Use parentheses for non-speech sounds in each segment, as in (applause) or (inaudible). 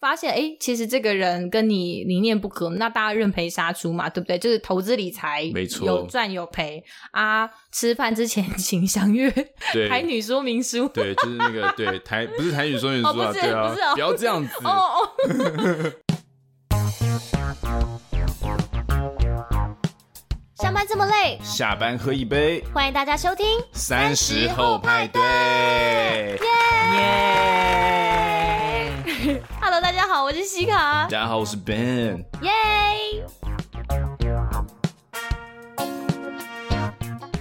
发现哎，其实这个人跟你理念不合，那大家认赔杀出嘛，对不对？就是投资理财，没错，有赚有赔。啊。吃饭之前请详阅 (laughs) 台女说明书，对，就是那个对 (laughs) 台不是台女说明书啊，哦、不是对啊，不是哦，不要这样子。哦哦。(laughs) 上班这么累，下班喝一杯，欢迎大家收听三十后派对，耶耶。(laughs) Hello，大家好，我是西卡。大家好，我是 Ben。耶！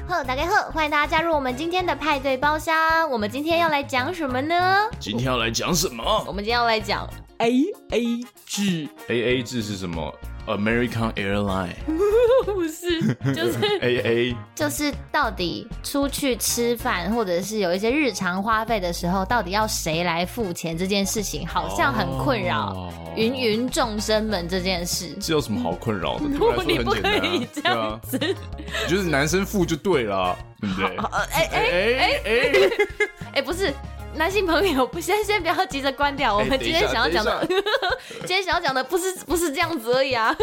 呵，大家好，欢迎大家加入我们今天的派对包厢。我们今天要来讲什么呢？今天要来讲什么？我们今天要来讲 A A 制。A A 制是什么？American Airline (laughs) 不是，就是 (laughs) A A，就是到底出去吃饭或者是有一些日常花费的时候，到底要谁来付钱这件事情，好像很困扰芸芸众生们这件事。这有什么好困扰的？(laughs) 你不可以这样子，就是男生付就对了，对不对？哎哎哎哎哎，不是。男性朋友，不先先不要急着关掉。我们今天想要讲的，(laughs) 今天想要讲的不是不是这样子而已啊。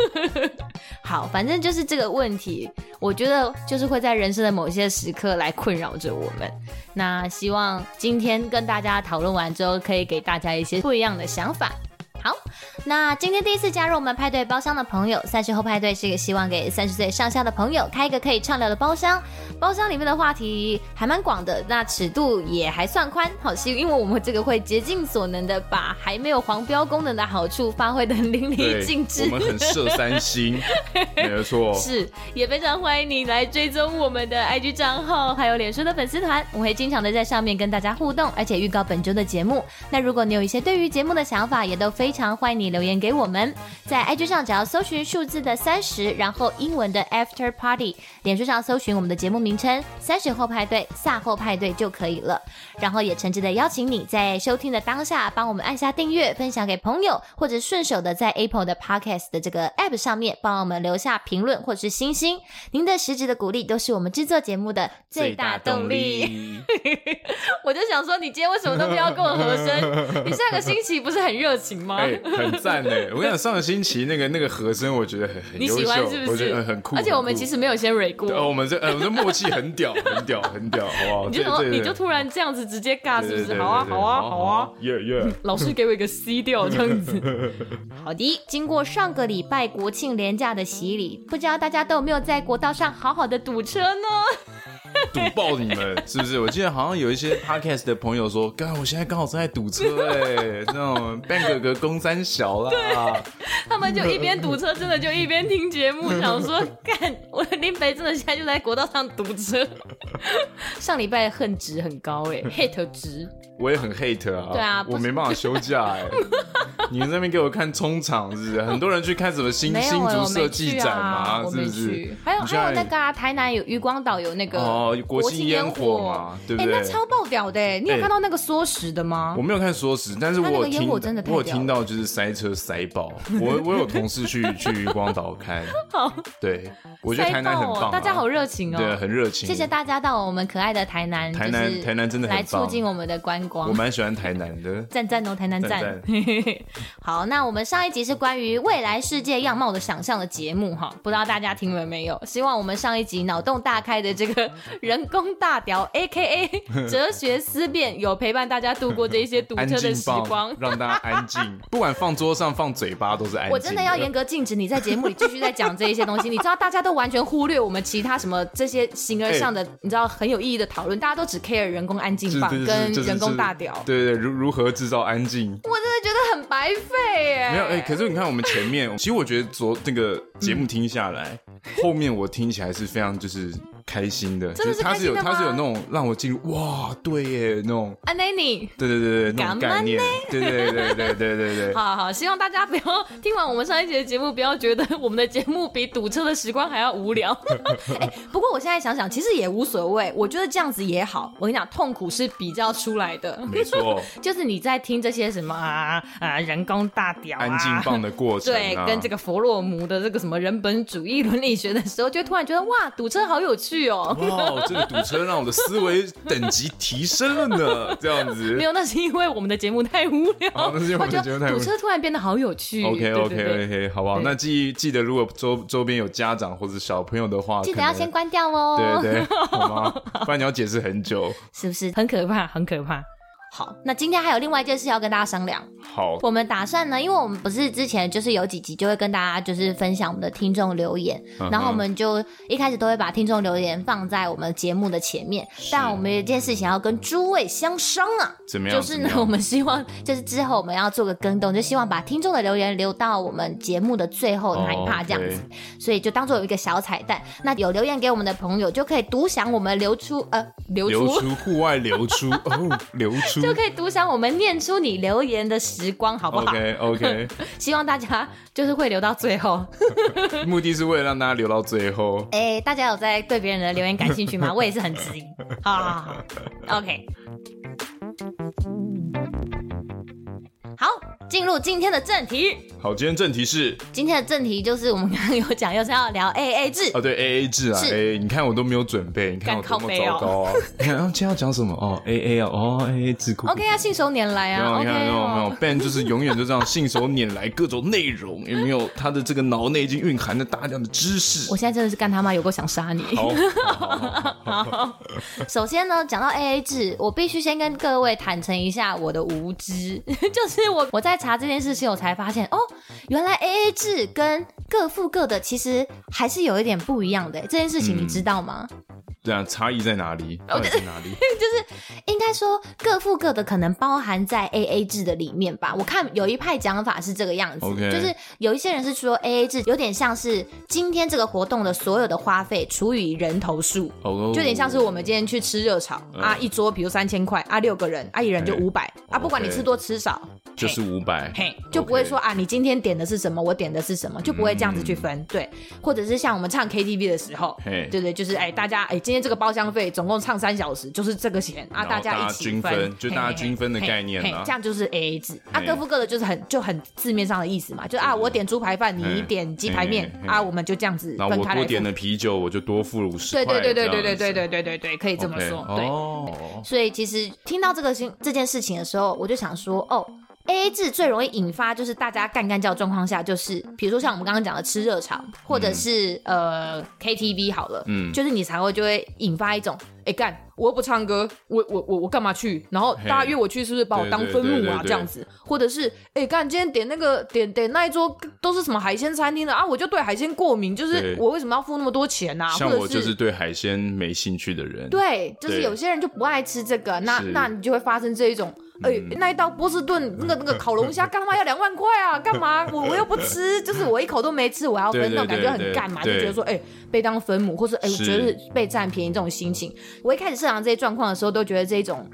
(laughs) 好，反正就是这个问题，我觉得就是会在人生的某些时刻来困扰着我们。那希望今天跟大家讨论完之后，可以给大家一些不一样的想法。好，那今天第一次加入我们派对包厢的朋友，三十后派对是一个希望给三十岁上下的朋友开一个可以畅聊的包厢。包厢里面的话题还蛮广的，那尺度也还算宽。好，是因为我们这个会竭尽所能的把还没有黄标功能的好处发挥的淋漓尽致。我们很色三星，没有错。(laughs) 是，也非常欢迎你来追踪我们的 IG 账号，还有脸书的粉丝团，我会经常的在上面跟大家互动，而且预告本周的节目。那如果你有一些对于节目的想法，也都非常。欢迎你留言给我们，在 IG 上只要搜寻数字的三十，然后英文的 After Party，脸书上搜寻我们的节目名称“三十后派对”、“卅后派对”就可以了。然后也诚挚的邀请你在收听的当下，帮我们按下订阅，分享给朋友，或者顺手的在 Apple 的 Podcast 的这个 App 上面帮我们留下评论或者是星星。您的实质的鼓励都是我们制作节目的最大动力。动力 (laughs) 我就想说，你今天为什么都不要跟我和声？你上个星期不是很热情吗？欸、很赞哎！我跟你讲，上个星期那个那个和声，我觉得很很优秀，你喜欢是不是？我觉得很酷。而且我们其实没有先 re 过。我们这呃，我们的默契很屌，(laughs) 很屌，很屌，好不好？你就说你就突然这样子直接尬，是不是？好啊，好啊，好啊！耶耶！(laughs) 老师给我一个 C 调，这样子。(laughs) 好的，经过上个礼拜国庆连假的洗礼，不知道大家都有没有在国道上好好的堵车呢？堵爆你们是不是？我记得好像有一些 (laughs) podcast 的朋友说，刚刚我现在刚好正在堵车哎，那种 Ben 哥哥公三小啦，他们就一边堵车，真的就一边听节目，想说，干我的林北真的现在就在国道上堵车。上礼拜恨值很高哎，hate 值，我也很 hate 啊，对啊，我没办法休假哎，你们那边给我看冲场是不是？很多人去看什么新 (laughs) 新竹设计展嘛，是不是？还有还有那个啊台南有渔光岛有那个哦。国庆烟火嘛，对不对？哎，那超爆屌的！你有看到那个缩时的吗？我没有看缩时，但是我我有听到就是塞车塞爆。我我有同事去去渔光岛看，(laughs) 好，对，我觉得台南很棒，大家好热情哦，对，很热情。谢谢大家到我们可爱的台南，台南台南真的很来促进我们的观光。我蛮喜欢台南的，赞赞哦，台南赞。(laughs) 好，那我们上一集是关于未来世界样貌的想象的节目哈，不知道大家听了没有？希望我们上一集脑洞大开的这个人工大屌，(laughs) AKA (laughs) 哲学思辨，有陪伴大家度过这一些堵车的时光，让大家安静。不管放桌上、放嘴巴，都是安静。我真的要严格禁止你在节目里继续在讲这一些东西。你知道，大家都完全忽略我们其他什么这些形而上的，你知道很有意义的讨论。大家都只 care 人工安静棒跟人工大屌。对对，如如何制造安静？我真的觉得很白费耶。没有哎，可是你看我们前面，其实我觉得昨那个节目听下来，(laughs) 后面我听起来是非常就是。开心的，就是他是有他是有那种让我进入哇，对耶那种。阿内，对对对对，那种概念，对对对对对对对。好好，希望大家不要听完我们上一节节目，不要觉得我们的节目比堵车的时光还要无聊。(laughs) 哎，不过我现在想想，其实也无所谓，我觉得这样子也好。我跟你讲，痛苦是比较出来的，没错，(laughs) 就是你在听这些什么啊啊人工大屌安静棒的过程，对，跟这个佛洛姆的这个什么人本主义伦理学的时候，就突然觉得哇，堵车好有趣。哦！哇，这个堵车让我的思维等级提升了呢，这样子。没有，那是因为我们的节目太无聊。好，那是因为我们的节目太无聊。堵车突然变得好有趣。OK OK OK，好不好？那记记得，如果周周边有家长或者小朋友的话，记得要先关掉哦。对对，好吗？不然你要解释很久，(laughs) 是不是很可怕？很可怕。好，那今天还有另外一件事要跟大家商量。好，我们打算呢，因为我们不是之前就是有几集就会跟大家就是分享我们的听众留言，嗯、然后我们就一开始都会把听众留言放在我们节目的前面。但我们有一件事情要跟诸位相商啊，怎么样？就是呢，我们希望就是之后我们要做个更动，就希望把听众的留言留到我们节目的最后那一趴这样子，哦 okay、所以就当做有一个小彩蛋。那有留言给我们的朋友就可以独享我们流出呃流出户外流出哦流出。(laughs) 就可以独享我们念出你留言的时光，好不好？OK OK，(laughs) 希望大家就是会留到最后，(laughs) 目的是为了让大家留到最后。哎、欸，大家有在对别人的留言感兴趣吗？(laughs) 我也是很质疑。好好好，OK。好，进入今天的正题。好，今天正题是今天的正题就是我们刚刚有讲，又是要聊 (laughs) A A 制哦，对 A A 制啊，哎，你看我都没有准备，你看我多么糟糕啊！(laughs) 你看，今天要讲什么？哦，A A 哦，A A 制，OK 啊，信手拈来啊，你看没有没有，Ben 就是永远就这样信手拈来各种内容，(laughs) 有没有？他的这个脑内已经蕴含了大量的知识。我现在真的是干他妈有够想杀你。好，首先呢，讲到 A A 制，我必须先跟各位坦诚一下我的无知，就是。我我在查这件事情，我才发现哦，原来 AA 制跟各付各的其实还是有一点不一样的。这件事情你知道吗？对啊，差异在哪里？到底在哪里？(laughs) 就是应该说各付各的，可能包含在 A A 制的里面吧。我看有一派讲法是这个样子.就是有一些人是说 A A 制有点像是今天这个活动的所有的花费除以人头数，oh. 就有点像是我们今天去吃热炒、oh. 啊，一桌比如三千块啊，六个人啊，一人就五百.啊，不管你吃多吃少，okay. 就是五百，嘿，就不会说啊，你今天点的是什么，我点的是什么，就不会这样子去分，嗯、对，或者是像我们唱 K T V 的时候，对对，就是哎，大家哎今。今天这个包厢费总共唱三小时，就是这个钱啊，大家一起均分，就大家均分的概念啊，这样就是 A A 制啊，各付各的，就是很就很字面上的意思嘛，就啊，我点猪排饭，你点鸡排面啊，我们就这样子分开我多点了啤酒，我就多付五十。对对对对对对对对对对对，可以这么说。对，所以其实听到这个新这件事情的时候，我就想说，哦。A A 制最容易引发就是大家干干叫状况下，就是比如说像我们刚刚讲的吃热炒，或者是、嗯、呃 K T V 好了，嗯，就是你才会就会引发一种，哎、欸、干，我又不唱歌，我我我我干嘛去？然后大家约我去，是不是把我当分母啊？这样子，或者是哎干，今天点那个点点那一桌都是什么海鲜餐厅的啊？我就对海鲜过敏，就是我为什么要付那么多钱啊？像我就是对海鲜没兴趣的人，对，就是有些人就不爱吃这个，那那你就会发生这一种。哎、欸，那一道波士顿那个那个 (laughs) 烤龙虾，干他妈要两万块啊？干嘛？我我又不吃，就是我一口都没吃，我要分，那种感觉很干嘛？就觉得说，哎、欸，被当分母，或是哎、欸，我觉得是被占便宜这种心情。我一开始设想这些状况的时候，都觉得这种。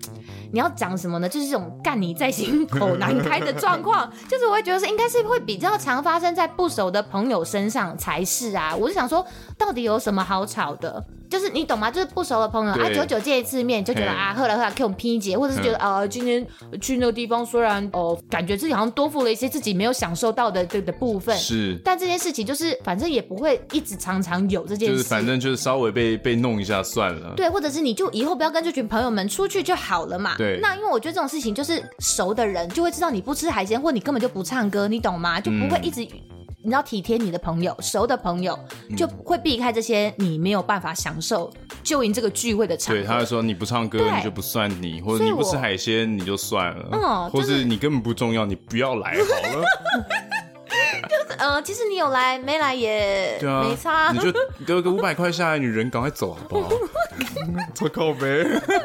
你要讲什么呢？就是这种干你在心口 (laughs) 难开的状况，就是我会觉得是应该是会比较常发生在不熟的朋友身上才是啊。我就想说，到底有什么好吵的？就是你懂吗？就是不熟的朋友啊，久久见一次面就觉得啊，喝来喝了，给我们拼一结，或者是觉得啊，今天去那个地方虽然哦，感觉自己好像多付了一些自己没有享受到的这的部分，是，但这件事情就是反正也不会一直常常有这件事，就是反正就是稍微被被弄一下算了，对，或者是你就以后不要跟这群朋友们出去就好了嘛。对，那因为我觉得这种事情就是熟的人就会知道你不吃海鲜，或你根本就不唱歌，你懂吗？就不会一直、嗯、你知道体贴你的朋友，熟的朋友就会避开这些你没有办法享受就赢这个聚会的场合。对，他会说你不唱歌你就不算你，或者你不吃海鲜你就算了，嗯，或是你根本不重要，你不要来好了。(laughs) 就是呃，其实你有来没来也对啊，没差，你就丢个五百块下来，你人赶快走好不好？(laughs) 做靠呗，过分。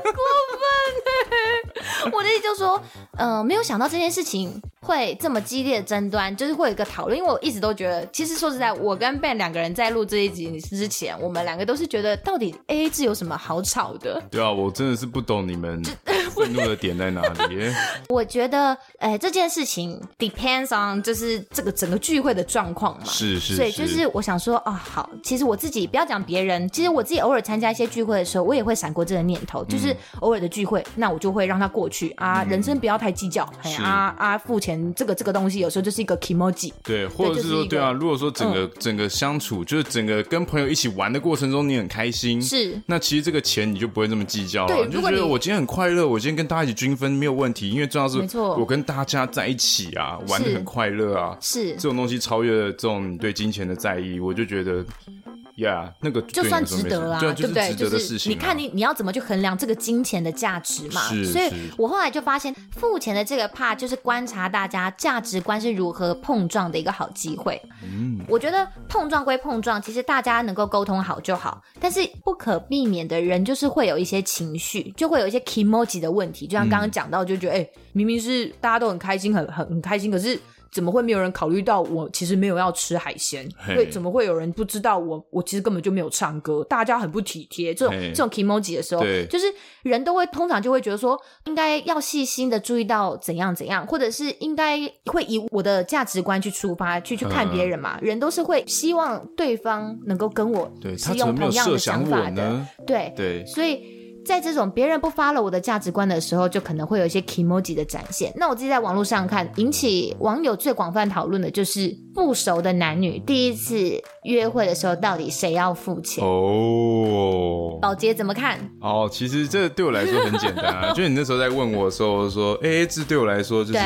我的意思就是说，呃，没有想到这件事情会这么激烈的争端，就是会有一个讨论。因为我一直都觉得，其实说实在，我跟 Ben 两个人在录这一集之前，我们两个都是觉得，到底 AA 制有什么好吵的？对啊，我真的是不懂你们愤怒的点在哪里。(laughs) 我觉得，哎、欸，这件事情 depends on 就是这个整个聚会的状况嘛。是是是。所以就是我想说，啊、哦，好，其实我自己不要讲别人，其实我自己偶尔参加一些聚会的时候，我也会闪过这个念头，就是偶尔的聚会，那我就会让他过去啊，人生不要太计较，哎啊啊，付钱这个这个东西有时候就是一个 kimoji。对，或者是说，对啊，如果说整个、嗯、整个相处，就是整个跟朋友一起玩的过程中，你很开心，是，那其实这个钱你就不会这么计较了，你就觉得我今天很快乐，我今天跟大家一起均分没有问题，因为重要是，没错，我跟大家在一起啊，玩的很快乐啊，是这种东西超越了这种对金钱的在意，我就觉得。呀、yeah，那个就算值得啊，对不对？就是你看你你要怎么去衡量这个金钱的价值嘛？所以我后来就发现，付钱的这个 part 就是观察大家价值观是如何碰撞的一个好机会。嗯，我觉得碰撞归碰撞，其实大家能够沟通好就好。但是不可避免的人就是会有一些情绪，就会有一些 kimoji 的问题。就像刚刚讲到，就觉得哎、嗯欸，明明是大家都很开心，很很很开心，可是。怎么会没有人考虑到我其实没有要吃海鲜？对，怎么会有人不知道我？我其实根本就没有唱歌，大家很不体贴。这种这种 kimoji 的时候，就是人都会通常就会觉得说，应该要细心的注意到怎样怎样，或者是应该会以我的价值观去出发去去看别人嘛。人都是会希望对方能够跟我是用同样的想法的，对对，所以。在这种别人不 follow 我的价值观的时候，就可能会有一些 kimoji 的展现。那我自己在网络上看，引起网友最广泛讨论的就是不熟的男女第一次约会的时候，到底谁要付钱？哦，宝杰怎么看？哦，其实这对我来说很简单啊，就是你那时候在问我的时候，我说 AA 制对我来说就是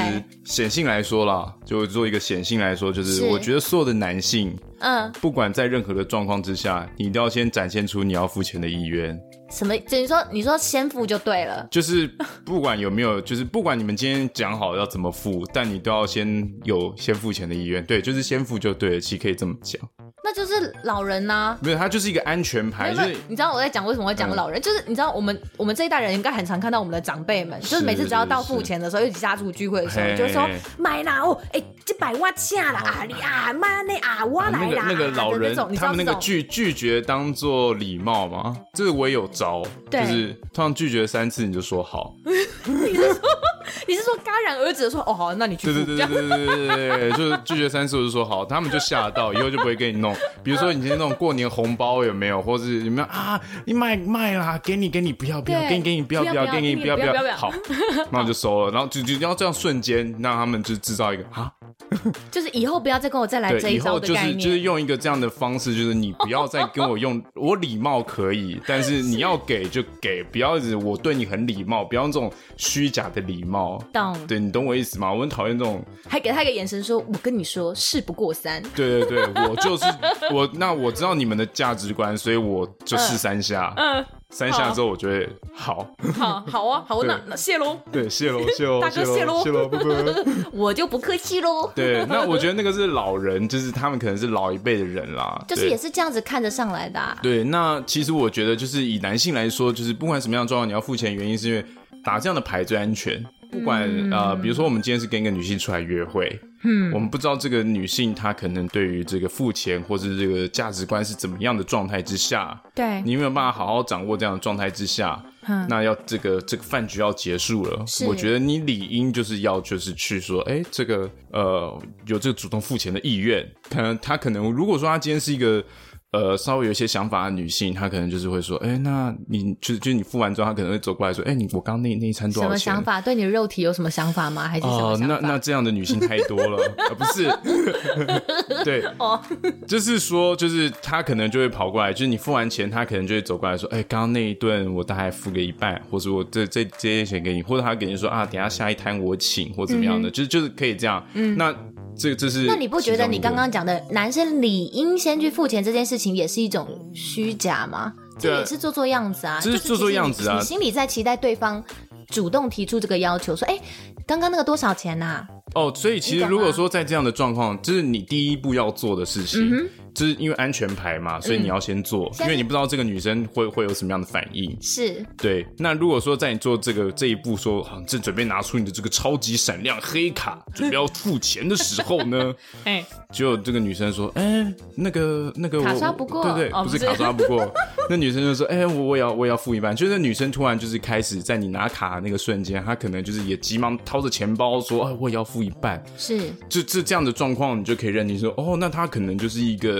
显性来说啦，就做一个显性来说，就是我觉得所有的男性，嗯，不管在任何的状况之下，你都要先展现出你要付钱的意愿。什么？等于说，你说先付就对了。就是不管有没有，就是不管你们今天讲好要怎么付，但你都要先有先付钱的意愿。对，就是先付就对了，其实可以这么讲。那就是老人呐，没有，他就是一个安全牌。就是你知道我在讲，为什么会讲老人？就是你知道我们我们这一代人应该很常看到我们的长辈们，就是每次只要到付钱的时候，一起家族聚会的时候，就会说买啦哦，哎，这百万下啦啊，你啊妈那啊我来啦。那个老人，你们那个？拒拒绝当做礼貌吗？这个我有招，就是通常拒绝三次你就说好。(laughs) 你是说，你是说戛然而止的说哦好，那你去对对对对对对对对，就是拒绝三次我就说好，他们就吓到，以后就不会给你弄。(laughs) 比如说你今天那种过年红包有没有，或者有没有啊？你卖卖啦，给你给你不要不要，给你给你不要不要，给你不要不要，好，那我就收了。然后就就要这样瞬间让他们就制造一个啊，(laughs) 就是以后不要再跟我再来这一招的概念。就是就是用一个这样的方式，就是你不要再跟我用我礼貌可以，但是你要给就给，不要是我对你很礼貌，不要用这种虚假的礼貌。懂？对，你懂我意思吗？我很讨厌这种，还给他一个眼神说，说我跟你说事不过三。对对对，我就是。我那我知道你们的价值观，所以我就 (laughs) 试三下。嗯、呃，三下之后我觉得好，好，好啊，(laughs) 好，那那谢喽。对，谢喽，谢喽，(laughs) 大哥谢喽，谢喽，不不，(laughs) 我就不客气喽。对，那我觉得那个是老人，就是他们可能是老一辈的人啦，就是也是这样子看着上来的、啊。对，那其实我觉得就是以男性来说，就是不管什么样的状况，你要付钱，原因是因为打这样的牌最安全。不管、嗯、呃，比如说我们今天是跟一个女性出来约会。嗯，我们不知道这个女性她可能对于这个付钱或是这个价值观是怎么样的状态之下，对，你有没有办法好好掌握这样的状态之下，嗯，那要这个这个饭局要结束了，我觉得你理应就是要就是去说，哎，这个呃有这个主动付钱的意愿，可能她可能如果说她今天是一个。呃，稍微有一些想法的女性，她可能就是会说，哎、欸，那你就是就是你付完之后，她可能会走过来说，哎、欸，你我刚刚那那一餐多少钱？什么想法？对你的肉体有什么想法吗？还是什么想法？哦，那那这样的女性太多了，呃、不是？(laughs) 对，(laughs) 哦，就是说，就是她可能就会跑过来，就是你付完钱，她可能就会走过来说，哎、欸，刚刚那一顿我大概付个一半，或者我这这这些钱给你，或者她给你说啊，等下下一摊我请，或怎么样的，嗯、就是就是可以这样。嗯，那。这这是，那你不觉得你刚刚讲的男生理应先去付钱这件事情也是一种虚假吗？这也是做做样子啊，就是做做样子啊。你心里在期待对方主动提出这个要求，说：“哎，刚刚那个多少钱呐？”哦，所以其实如果说在这样的状况，就是你第一步要做的事情，就是因为安全牌嘛，所以你要先做，嗯、因为你不知道这个女生会会有什么样的反应。是，对。那如果说在你做这个这一步说，说正准备拿出你的这个超级闪亮黑卡，(laughs) 准备要付钱的时候呢，(laughs) 哎，就这个女生说，哎、欸，那个那个我卡刷不过，对对，哦、不是卡刷不过，(laughs) 那女生就说，哎、欸，我我也要我也要付一半。就是女生突然就是开始在你拿卡那个瞬间，她可能就是也急忙掏着钱包说，啊，我也要付一半。是，就这这样的状况，你就可以认定说，哦，那她可能就是一个。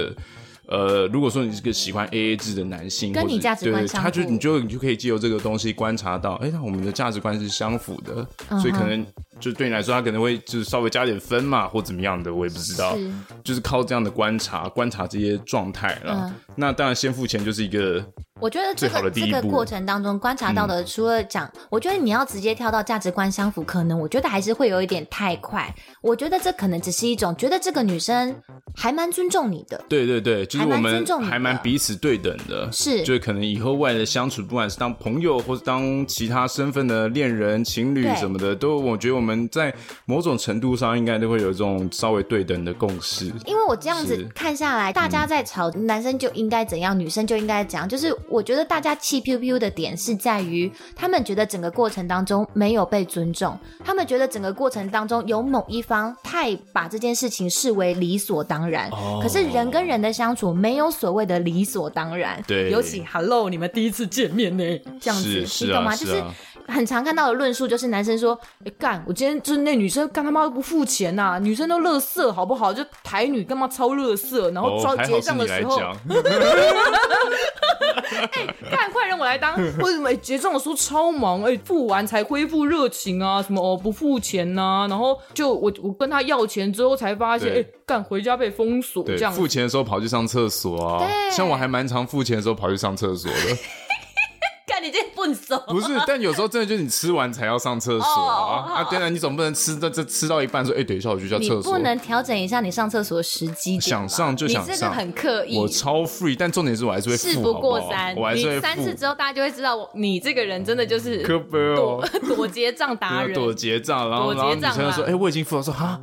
呃，如果说你是个喜欢 AA 制的男性，跟你价值观他就你就你就可以借由这个东西观察到，哎、欸，那我们的价值观是相符的，嗯、所以可能就对你来说，他可能会就是稍微加点分嘛，或怎么样的，我也不知道，是就是靠这样的观察，观察这些状态了。嗯、那当然，先付钱就是一个。我觉得这个这个过程当中观察到的，除了讲，嗯、我觉得你要直接跳到价值观相符，可能我觉得还是会有一点太快。我觉得这可能只是一种觉得这个女生还蛮尊重你的。对对对，就是我们还蛮彼此对等的。是，就可能以后未来的相处，不管是当朋友或是当其他身份的恋人、情侣什么的，都我觉得我们在某种程度上应该都会有这种稍微对等的共识。因为我这样子看下来，大家在吵，嗯、男生就应该怎样，女生就应该怎样，就是。我觉得大家气 P P 的点是在于，他们觉得整个过程当中没有被尊重，他们觉得整个过程当中有某一方太把这件事情视为理所当然。哦、可是人跟人的相处没有所谓的理所当然。对，尤其 Hello，你们第一次见面呢，这样子，是你懂吗？是啊、就是很常看到的论述，就是男生说：“哎干，我今天就是那女生干他妈都不付钱呐、啊，女生都垃圾好不好？就台女干嘛超垃圾？然后抓结账的时候。哦 (laughs) ”哎，干，快让我来当！为什么结账的时候超忙？哎，付完才恢复热情啊？什么哦，不付钱呐、啊？然后就我我跟他要钱之后才发现，哎对，干回家被封锁这样。付钱的时候跑去上厕所啊？像我还蛮常付钱的时候跑去上厕所的。你这笨手不是，但有时候真的就是你吃完才要上厕所啊！啊，对啊，你总不能吃这这吃到一半说，哎，等一下我去下厕所。你不能调整一下你上厕所的时机？想上就想上，你这个很刻意。我超 free，但重点是我还是会付。事不过三，我还是三次之后，大家就会知道我你这个人真的就是躲躲结账达人，躲结账，然后然后女生说，哎，我已经付了，说哈，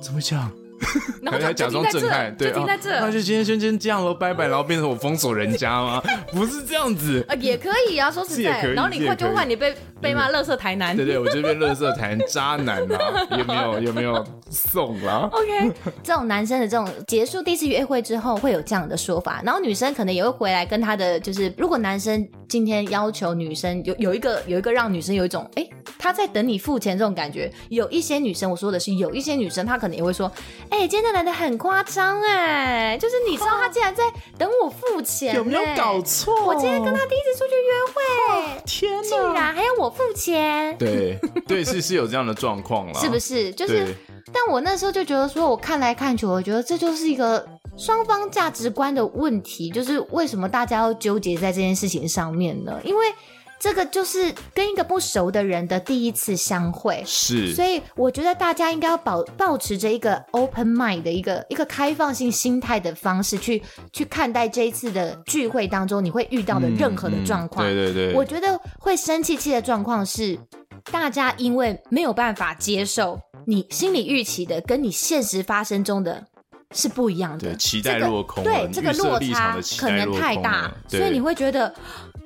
怎么会这样？(laughs) 然后还假装震撼，对，停在这，那就今天先先这样喽，拜拜，然后变成我封锁人家吗？(laughs) 不是这样子。啊，也可以啊，说实在，然后你快就换你被被骂乐色台南，对对，我这边乐色台南渣男啊，(laughs) 有没有有没有送了？OK，(laughs) 这种男生的这种结束第一次约会之后会有这样的说法，然后女生可能也会回来跟他的，就是如果男生今天要求女生有有一个有一个让女生有一种哎他在等你付钱这种感觉，有一些女生我说的是有一些女生她可能也会说。哎、欸，今天的男的很夸张哎，就是你知道他竟然在等我付钱，有没有搞错？我今天跟他第一次出去约会，哦、天哪，竟然还要我付钱？对对，是是有这样的状况了，是不是？就是，但我那时候就觉得说，我看来看去，我觉得这就是一个双方价值观的问题，就是为什么大家要纠结在这件事情上面呢？因为。这个就是跟一个不熟的人的第一次相会，是，所以我觉得大家应该要保保持着一个 open mind 的一个一个开放性心态的方式去去看待这一次的聚会当中你会遇到的任何的状况。嗯嗯、对对对，我觉得会生气气的状况是大家因为没有办法接受你心里预期的跟你现实发生中的是不一样的，对，期待落空，对，这个落差可能太大，所以你会觉得。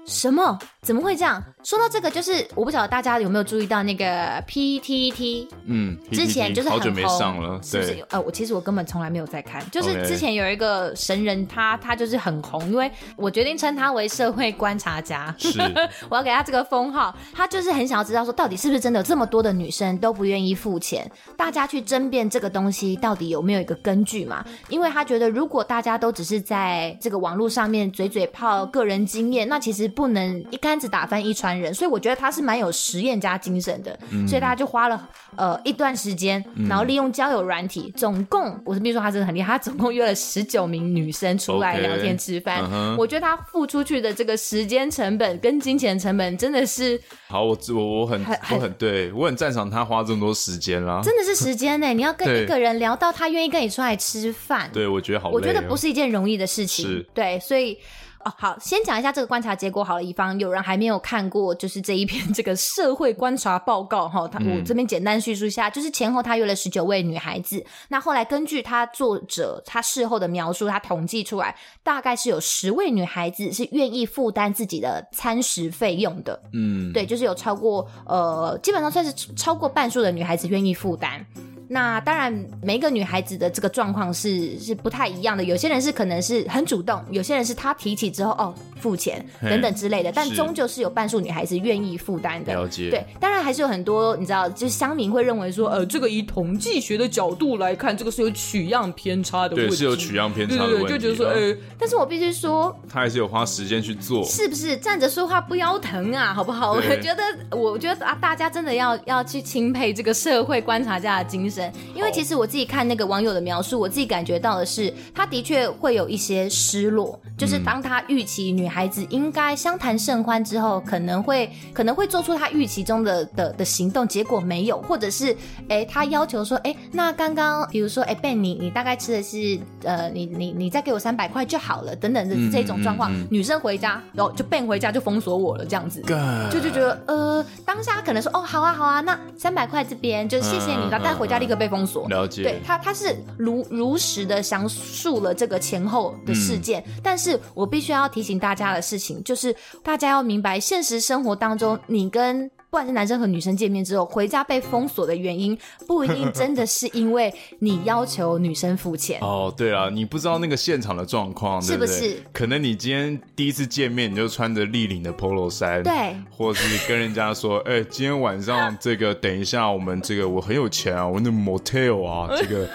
什么？怎么会这样？说到这个，就是我不晓得大家有没有注意到那个 PTT，嗯，之前就是很好久没上了，是不是？呃，我其实我根本从来没有在看，就是之前有一个神人，他他就是很红，因为我决定称他为社会观察家，是，(laughs) 我要给他这个封号。他就是很想要知道说，到底是不是真的有这么多的女生都不愿意付钱？大家去争辩这个东西到底有没有一个根据嘛？因为他觉得，如果大家都只是在这个网络上面嘴嘴炮个人经验，那其实。不能一竿子打翻一船人，所以我觉得他是蛮有实验家精神的，嗯、所以大家就花了呃一段时间，然后利用交友软体，嗯、总共我是比如说他真的很厉害，他总共约了十九名女生出来聊天吃饭。Okay, uh huh、我觉得他付出去的这个时间成本跟金钱成本真的是好，我我我很很我很对我很赞赏他花这么多时间啦，真的是时间呢、欸，你要跟一个人聊到他愿意跟你出来吃饭，对我觉得好，我觉得不是一件容易的事情，对，所以。哦，好，先讲一下这个观察结果好了，以防有人还没有看过，就是这一篇这个社会观察报告哈。他我这边简单叙述一下，就是前后他约了十九位女孩子，那后来根据他作者他事后的描述，他统计出来，大概是有十位女孩子是愿意负担自己的餐食费用的。嗯，对，就是有超过呃，基本上算是超过半数的女孩子愿意负担。那当然，每一个女孩子的这个状况是是不太一样的。有些人是可能是很主动，有些人是她提起之后哦付钱等等之类的。但终究是有半数女孩子愿意负担的。了解。对，当然还是有很多你知道，就是乡民会认为说，呃，这个以统计学的角度来看，这个是有取样偏差的问题。对，是有取样偏差的问题。对对对，就觉得说，呃，但是我必须说，他还是有花时间去做，是不是？站着说话不腰疼啊，好不好？我觉得，我觉得啊，大家真的要要去钦佩这个社会观察家的精神，因为其实。我自己看那个网友的描述，我自己感觉到的是，他的确会有一些失落，就是当他预期女孩子应该相谈甚欢之后，可能会可能会做出他预期中的的的行动，结果没有，或者是哎、欸，他要求说，哎、欸，那刚刚比如说，哎、欸、Ben，你你大概吃的是呃，你你你再给我三百块就好了，等等的这种状况，嗯嗯嗯、女生回家，然后就 Ben 回家就封锁我了，这样子，就就觉得呃，当下可能说，哦，好啊好啊，那三百块这边就谢谢你了，带回家立刻被封锁。了解。对他，他是如如实的详述了这个前后的事件，嗯、但是我必须要提醒大家的事情，就是大家要明白，现实生活当中，你跟不管是男生和女生见面之后，回家被封锁的原因，(laughs) 不一定真的是因为你要求女生付钱。哦，对啊，你不知道那个现场的状况，是不是？可能你今天第一次见面，你就穿着立领的 polo 衫，对，或是跟人家说，哎、欸，今天晚上这个，等一下我们这个，我很有钱啊，我那 motel 啊，(laughs) 这个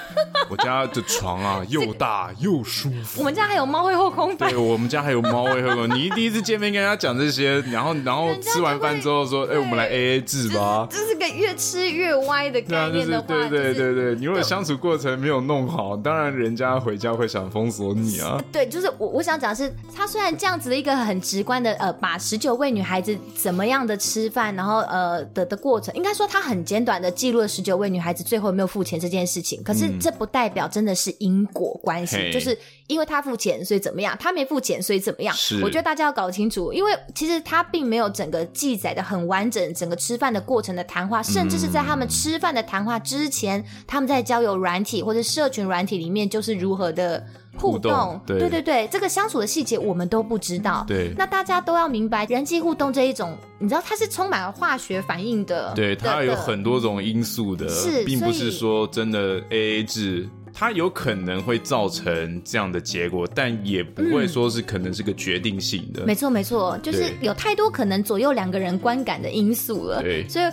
我家的床啊又大又舒服，我们家还有猫会后空翻，对，我们家还有猫会后空。你第一次见面跟人家讲这些，然后然后吃完饭之后说，哎、欸，我们来。A A 制吧，这是个越吃越歪的概念的话，对对对对，你如果相处过程没有弄好，当然人家回家会想封锁你啊。对，就是我我想讲的是，他虽然这样子的一个很直观的呃，把十九位女孩子怎么样的吃饭，然后呃的的过程，应该说他很简短的记录了十九位女孩子最后有没有付钱这件事情。可是这不代表真的是因果关系，就是因为他付钱所以怎么样，他没付钱所以怎么样。是，我觉得大家要搞清楚，因为其实他并没有整个记载的很完整。整个吃饭的过程的谈话，甚至是在他们吃饭的谈话之前，嗯、他们在交友软体或者社群软体里面，就是如何的互动。对对对，这个相处的细节我们都不知道。对，那大家都要明白，人际互动这一种，你知道它是充满了化学反应的。对，它有很多种因素的，是，并不是说真的 AA 制。它有可能会造成这样的结果，但也不会说是可能是个决定性的。嗯、没错，没错，就是有太多可能左右两个人观感的因素了。对，所以。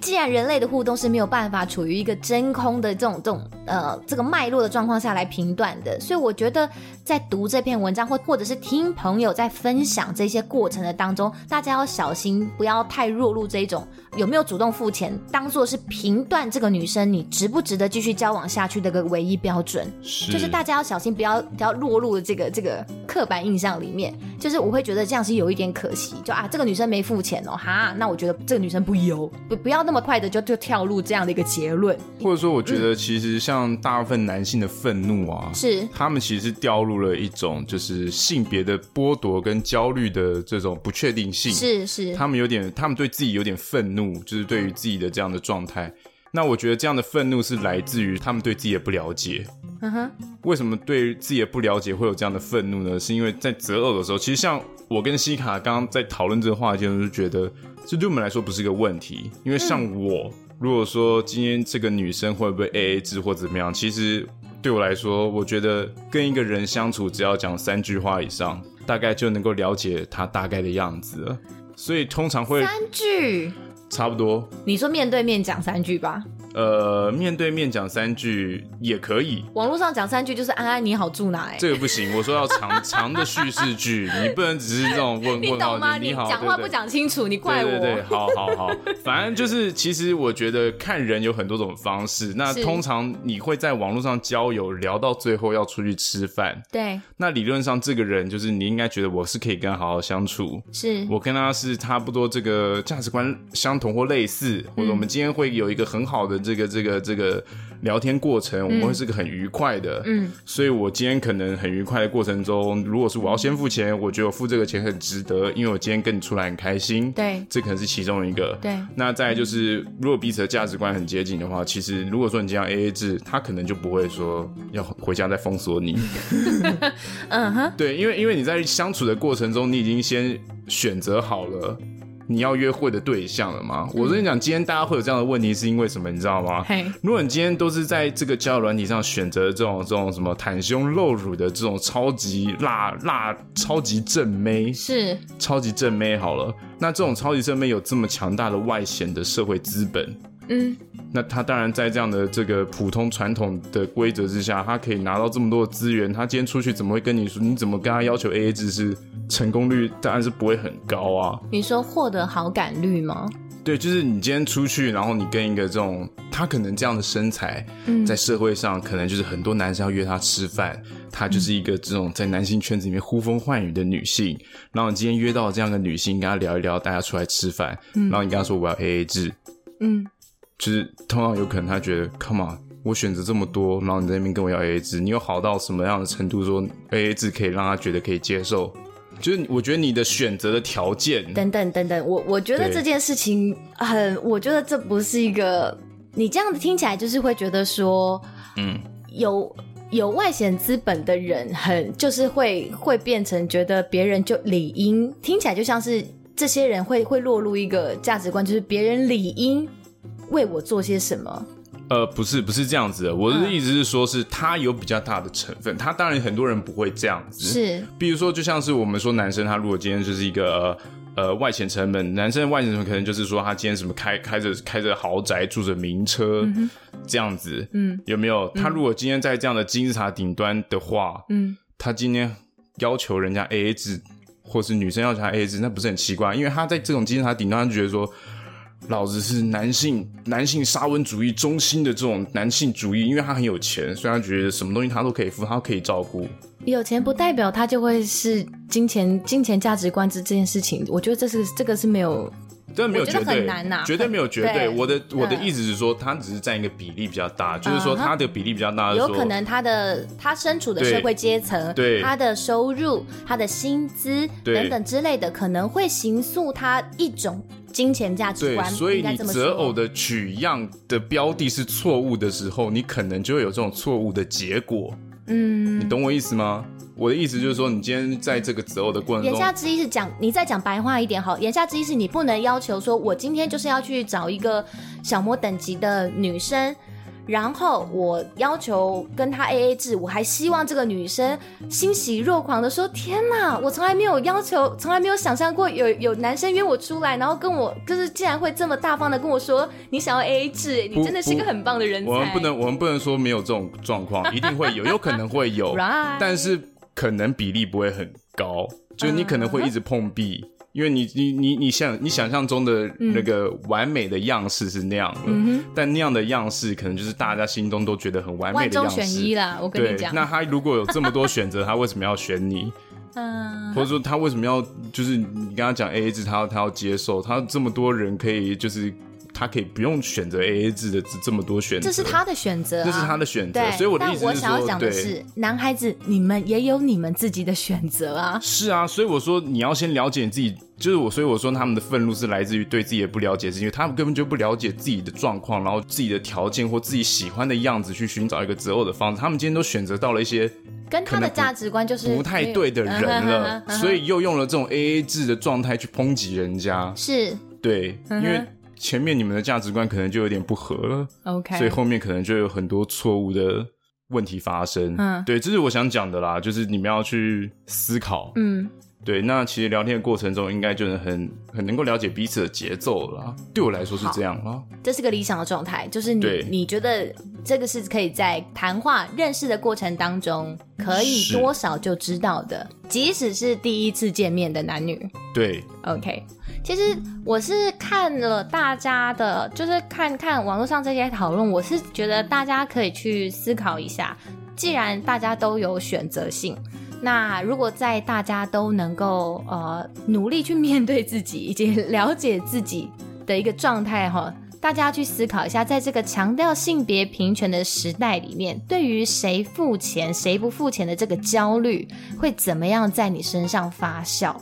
既然人类的互动是没有办法处于一个真空的这种这种呃这个脉络的状况下来评断的，所以我觉得在读这篇文章或或者是听朋友在分享这些过程的当中，大家要小心，不要太落入这一种有没有主动付钱当做是评断这个女生你值不值得继续交往下去的一个唯一标准。是，就是大家要小心，不要不要落入这个这个刻板印象里面。就是我会觉得这样是有一点可惜，就啊这个女生没付钱哦哈，那我觉得这个女生不优，不不要那么。快的就就跳入这样的一个结论，或者说，我觉得其实像大部分男性的愤怒啊，是、嗯、他们其实是掉入了一种就是性别的剥夺跟焦虑的这种不确定性，是是，他们有点，他们对自己有点愤怒，就是对于自己的这样的状态。那我觉得这样的愤怒是来自于他们对自己的不了解。嗯哼，为什么对自己的不了解会有这样的愤怒呢？是因为在择偶的时候，其实像我跟西卡刚刚在讨论这个话题，就是觉得。这对我们来说不是一个问题，因为像我，如果说今天这个女生会不会 AA 制或怎么样，其实对我来说，我觉得跟一个人相处，只要讲三句话以上，大概就能够了解他大概的样子了。所以通常会三句，差不多。你说面对面讲三句吧。呃，面对面讲三句也可以。网络上讲三句就是安安你好住哪？哎，这个不行。我说要长 (laughs) 长的叙事句，你不能只是这种问问你懂吗？你讲话不讲清楚，你怪我。对对对，好好好。(laughs) 反正就是，其实我觉得看人有很多种方式。那通常你会在网络上交友，聊到最后要出去吃饭。对。那理论上这个人就是你应该觉得我是可以跟他好好相处。是。我跟他是差不多这个价值观相同或类似，或者我们今天会有一个很好的。这个这个这个聊天过程，我们会是个很愉快的。嗯，所以我今天可能很愉快的过程中，如果是我要先付钱，我觉得我付这个钱很值得，因为我今天跟你出来很开心。对，这可能是其中一个。对，那再来就是，如果彼此的价值观很接近的话，其实如果说你这样 AA 制，他可能就不会说要回家再封锁你。(laughs) 嗯哼，对，因为因为你在相处的过程中，你已经先选择好了。你要约会的对象了吗？嗯、我跟你讲，今天大家会有这样的问题，是因为什么？你知道吗？如果你今天都是在这个交友软体上选择这种这种什么袒胸露乳的这种超级辣辣超级正妹，是超级正妹好了。那这种超级正妹有这么强大的外显的社会资本，嗯，那他当然在这样的这个普通传统的规则之下，他可以拿到这么多的资源。他今天出去怎么会跟你说？你怎么跟他要求 AA 制是？成功率当然是不会很高啊。你说获得好感率吗？对，就是你今天出去，然后你跟一个这种他可能这样的身材，嗯，在社会上可能就是很多男生要约他吃饭，他就是一个这种在男性圈子里面呼风唤雨的女性。然后你今天约到这样的女性，跟他聊一聊，大家出来吃饭，嗯，然后你跟他说我要 AA 制，嗯，就是通常有可能他觉得，Come on，我选择这么多，然后你在那边跟我要 AA 制，你有好到什么样的程度，说 AA 制可以让他觉得可以接受？就是我觉得你的选择的条件等等等等，我我觉得这件事情很，我觉得这不是一个你这样子听起来就是会觉得说，嗯，有有外显资本的人很就是会会变成觉得别人就理应听起来就像是这些人会会落入一个价值观，就是别人理应为我做些什么。呃，不是，不是这样子的。我的意思是说，是他有比较大的成分。他当然很多人不会这样子，是。比如说，就像是我们说男生，他如果今天就是一个呃外显成本，男生的外显成本可能就是说他今天什么开开着开着豪宅，住着名车，这样子，嗯，有没有？他如果今天在这样的金字塔顶端的话，嗯，他今天要求人家 AA 制，或是女生要求他 AA 制，那不是很奇怪？因为他在这种金字塔顶端，他就觉得说。老子是男性男性沙文主义中心的这种男性主义，因为他很有钱，所以他觉得什么东西他都可以付，他可以照顾。有钱不代表他就会是金钱金钱价值观这这件事情，我觉得这是这个是没有，真的没有绝对，很难呐、啊，绝对没有绝对。对我的我的意思是说，他只是占一个比例比较大，就是说他的比例比较大有可能他的他身处的社会阶层，对他的收入、他的薪资等等之类的，可能会形塑他一种。金钱价值观，对，所以你择偶的取样的标的是错误的时候，你可能就会有这种错误的结果。嗯，你懂我意思吗？我的意思就是说，你今天在这个择偶的过程中，言下之意是讲，你再讲白话一点好，言下之意是你不能要求说，我今天就是要去找一个小模等级的女生。然后我要求跟他 AA 制，我还希望这个女生欣喜若狂的说：“天哪，我从来没有要求，从来没有想象过有有男生约我出来，然后跟我就是竟然会这么大方的跟我说你想要 AA 制，你真的是一个很棒的人才。”我们不能，我们不能说没有这种状况，(laughs) 一定会有，有可能会有.但是可能比例不会很高，就是你可能会一直碰壁。Uh huh. 因为你你你你想你想象中的那个完美的样式是那样的，嗯、但那样的样式可能就是大家心中都觉得很完美的样式。万中选一啦，我跟你讲。那他如果有这么多选择，他为什么要选你？(laughs) 嗯，或者说他为什么要就是你跟他讲 AA 制，他要他要接受，他这么多人可以就是。他可以不用选择 AA 制的这么多选择，这是他的选择，这是他的选择。所以我的意思是说，我想要讲的是，对男孩子，你们也有你们自己的选择啊。是啊，所以我说你要先了解你自己，就是我，所以我说他们的愤怒是来自于对自己的不了解，是因为他们根本就不了解自己的状况，然后自己的条件或自己喜欢的样子去寻找一个择偶的方式。他们今天都选择到了一些跟他的价值观就是不太对的人了，所以又用了这种 AA 制的状态去抨击人家。是，对，因为。前面你们的价值观可能就有点不合了，OK，所以后面可能就有很多错误的问题发生。嗯，对，这是我想讲的啦，就是你们要去思考。嗯，对，那其实聊天的过程中，应该就能很很能够了解彼此的节奏了啦。对我来说是这样啊，这是个理想的状态，就是你对你觉得这个是可以在谈话认识的过程当中可以多少就知道的，即使是第一次见面的男女。对，OK。其实我是看了大家的，就是看看网络上这些讨论，我是觉得大家可以去思考一下。既然大家都有选择性，那如果在大家都能够呃努力去面对自己以及了解自己的一个状态哈大家去思考一下，在这个强调性别平权的时代里面，对于谁付钱、谁不付钱的这个焦虑，会怎么样在你身上发酵？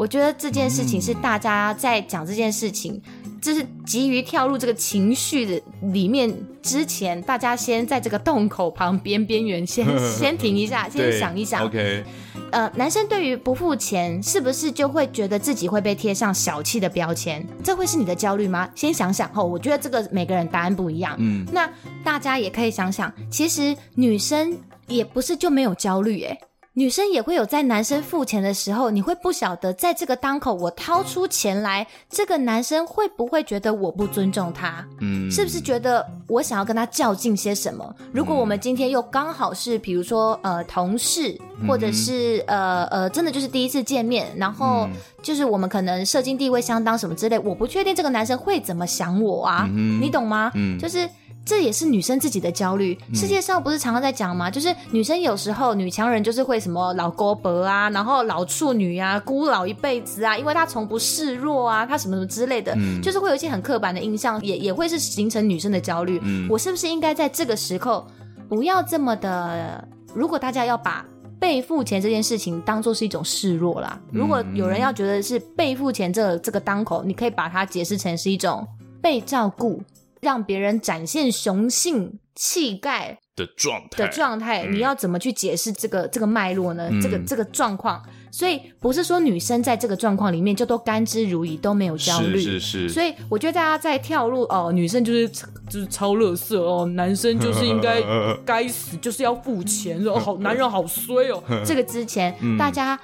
我觉得这件事情是大家在讲这件事情。就是急于跳入这个情绪的里面之前，大家先在这个洞口旁边边缘先 (laughs) 先停一下，先想一想。OK，呃，男生对于不付钱，是不是就会觉得自己会被贴上小气的标签？这会是你的焦虑吗？先想想后，我觉得这个每个人答案不一样。嗯，那大家也可以想想，其实女生也不是就没有焦虑诶。女生也会有在男生付钱的时候，你会不晓得在这个当口，我掏出钱来，这个男生会不会觉得我不尊重他？嗯，是不是觉得我想要跟他较劲些什么？如果我们今天又刚好是，比如说呃同事，或者是呃呃真的就是第一次见面，然后就是我们可能社经地位相当什么之类，我不确定这个男生会怎么想我啊？你懂吗？嗯，就是。这也是女生自己的焦虑。世界上不是常常在讲吗？就是女生有时候女强人就是会什么老姑婆啊，然后老处女啊，孤老一辈子啊，因为她从不示弱啊，她什么什么之类的，嗯、就是会有一些很刻板的印象，也也会是形成女生的焦虑。嗯、我是不是应该在这个时候不要这么的？如果大家要把被付钱这件事情当做是一种示弱啦，如果有人要觉得是被付钱这个、这个当口，你可以把它解释成是一种被照顾。让别人展现雄性气概的状态的状态，你要怎么去解释这个这个脉络呢？这个这个状况，所以不是说女生在这个状况里面就都甘之如饴，都没有焦虑。是是是。所以我觉得大家在跳入哦，女生就是就是超乐色哦，男生就是应该 (laughs) 该死，就是要付钱哦，好男人好衰哦。(laughs) 这个之前大家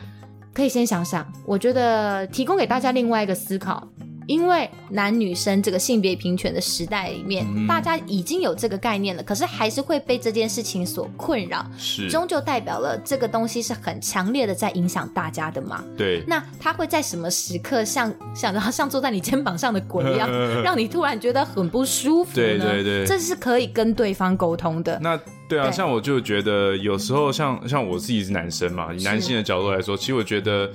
可以先想想，我觉得提供给大家另外一个思考。因为男女生这个性别平权的时代里面，嗯、大家已经有这个概念了，可是还是会被这件事情所困扰，是终究代表了这个东西是很强烈的在影响大家的嘛？对。那他会在什么时刻像像像像坐在你肩膀上的鬼一样，(laughs) 让你突然觉得很不舒服呢？对对对，这是可以跟对方沟通的。那对啊，对像我就觉得有时候像像我自己是男生嘛，以男性的角度来说，其实我觉得。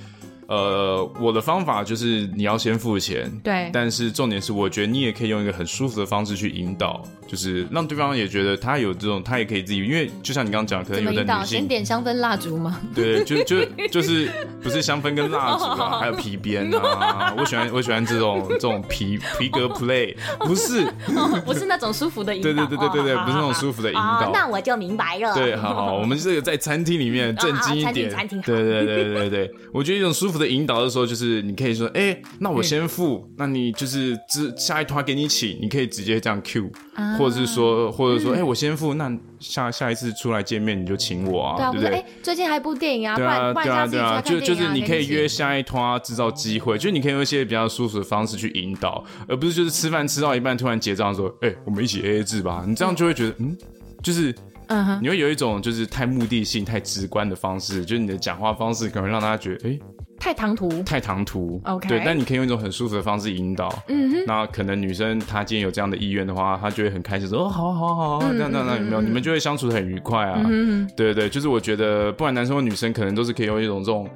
呃，我的方法就是你要先付钱，对。但是重点是，我觉得你也可以用一个很舒服的方式去引导，就是让对方也觉得他有这种，他也可以自己，因为就像你刚刚讲，可能有的女性先点香氛蜡烛吗？(laughs) 对，就就就是不是香氛跟蜡烛啊，还有皮鞭啊，我喜欢我喜欢这种这种皮皮革 play，不是不是那种舒服的引导，对对对对对对，不是那种舒服的引导。那我就明白了。对，好好，我们这个在餐厅里面正经一点，餐厅，对对对对对，我觉得一种舒服的引导的时候，就是你可以说，哎、欸，那我先付，嗯、那你就是只下一团给你请，你可以直接这样 Q，、啊、或者是说，或者说，哎、欸，我先付，那下下一次出来见面你就请我啊，对不对？哎、欸，最近还有部电影啊，对啊，对啊，对啊，就就是你可以约下一摊制造机会，就你可以用一些比较舒服的方式去引导，而不是就是吃饭吃到一半突然结账说，哎、欸，我们一起 AA 制吧，你这样就会觉得，嗯，就是。嗯哼，你会有一种就是太目的性、太直观的方式，就是你的讲话方式可能让大家觉得，哎、欸，太唐突，太唐突。OK，对，但你可以用一种很舒服的方式引导。嗯哼，那可能女生她今天有这样的意愿的话，她就会很开心说，哦，好好好，这样这样这样，有没有？你们就会相处的很愉快啊。嗯，对对对，就是我觉得不管男生或女生，可能都是可以用一种这种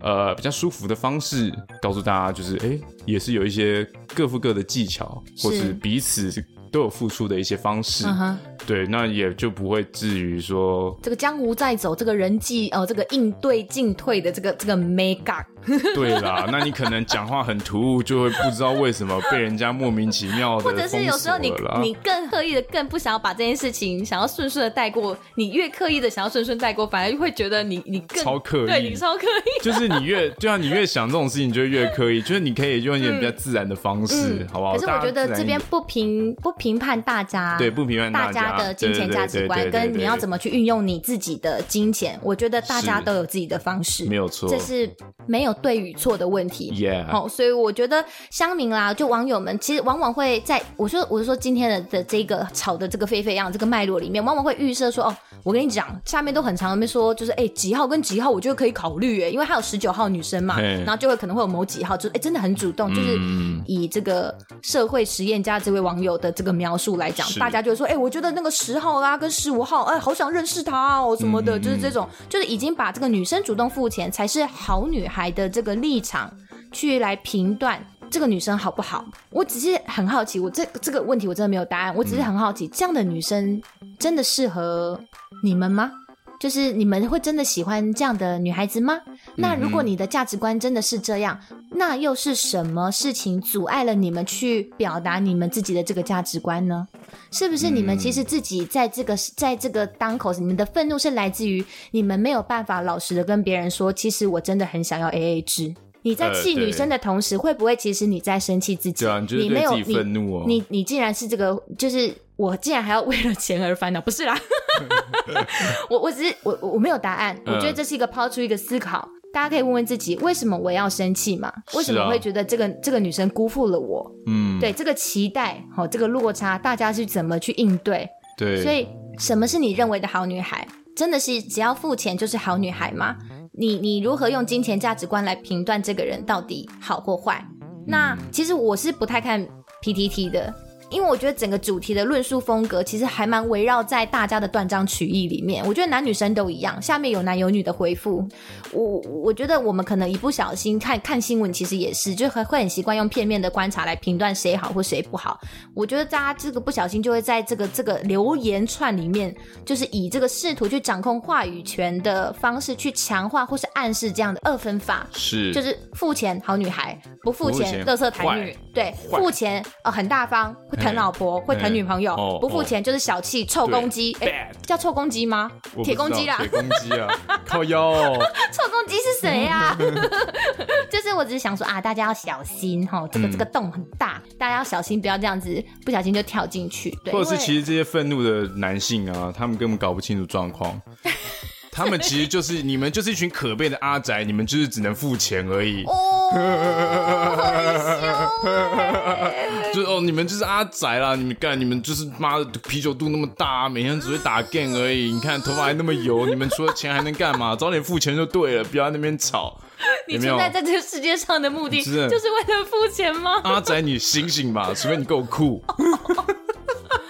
呃比较舒服的方式告诉大家，就是哎、欸，也是有一些各付各的技巧，或是彼此。都有付出的一些方式，uh. 对，那也就不会至于说这个江湖在走，这个人际哦，这个应对进退的这个这个 make up。(laughs) 对啦，那你可能讲话很突兀，就会不知道为什么被人家莫名其妙的，或者是有时候你你更刻意的更不想要把这件事情想要顺顺的带过，你越刻意的想要顺顺带过，反而会觉得你你更超刻意，对你超刻意，就是你越就像你越想这种事情，就越刻意，就是你可以用一点比较自然的方式，嗯、好不好？可是我觉得这边不评不评判大家，对，不评判大家。的金钱价值观，跟你要怎么去运用你自己的金钱，我觉得大家都有自己的方式，没有错，这是没有对与错的问题。Yeah，好，所以我觉得乡民啦，就网友们，其实往往会在我说，我是说今天的的这个吵的这个沸沸扬扬这个脉络里面，往往会预设说，哦，我跟你讲，下面都很常，没说就是，哎，几号跟几号，我觉得可以考虑，哎，因为还有十九号女生嘛，然后就会可能会有某几号，就是，哎，真的很主动，就是以这个社会实验家这位网友的这个描述来讲，大家就会说，哎，我觉得那个十号啦跟十五号，哎，好想认识他哦什么的，就是这种，就是已经把这个女生主动付钱才是好女孩的这个立场。去来评断这个女生好不好？我只是很好奇，我这这个问题我真的没有答案，我只是很好奇，这样的女生真的适合你们吗？就是你们会真的喜欢这样的女孩子吗？那如果你的价值观真的是这样，那又是什么事情阻碍了你们去表达你们自己的这个价值观呢？是不是你们其实自己在这个在这个当口，你们的愤怒是来自于你们没有办法老实的跟别人说，其实我真的很想要 AA 制。你在气女生的同时，会不会其实你在生气自己？对啊，你就是对自己愤怒哦。你你你竟然是这个，就是我竟然还要为了钱而烦恼，不是啦。(laughs) 我我只是我我没有答案，我觉得这是一个抛出一个思考，大家可以问问自己，为什么我要生气嘛？为什么会觉得这个这个女生辜负了我？嗯，对，这个期待，好，这个落差，大家是怎么去应对？对，所以什么是你认为的好女孩？真的是只要付钱就是好女孩吗？你你如何用金钱价值观来评断这个人到底好或坏？那其实我是不太看 PTT 的。因为我觉得整个主题的论述风格其实还蛮围绕在大家的断章取义里面。我觉得男女生都一样，下面有男有女的回复。我我觉得我们可能一不小心看看新闻，其实也是就会会很习惯用片面的观察来评断谁好或谁不好。我觉得大家这个不小心就会在这个这个留言串里面，就是以这个试图去掌控话语权的方式去强化或是暗示这样的二分法。是，就是付钱好女孩，不付钱乐色台女。对，付钱呃很大方。疼老婆会疼女朋友，不付钱就是小气臭公鸡。哎，叫臭公鸡吗？铁公鸡啦，铁公鸡啊，靠腰。(laughs) 臭公鸡是谁呀？(laughs) 就是我只是想说啊，大家要小心哈，这个这个洞很大，大家要小心，不要这样子不小心就跳进去。对，或者是其实这些愤怒的男性啊，他们根本搞不清楚状况，(laughs) 他们其实就是你们就是一群可悲的阿宅，你们就是只能付钱而已。(laughs) 就哦，你们就是阿宅啦！你们干，你们就是妈的啤酒肚那么大，每天只会打 game 而已。你看头发还那么油，你们除了钱还能干嘛？早点付钱就对了，不要在那边吵。(laughs) 你存在在这个世界上的目的，就是为了付钱吗？阿宅，你醒醒吧！除非你够酷。(laughs)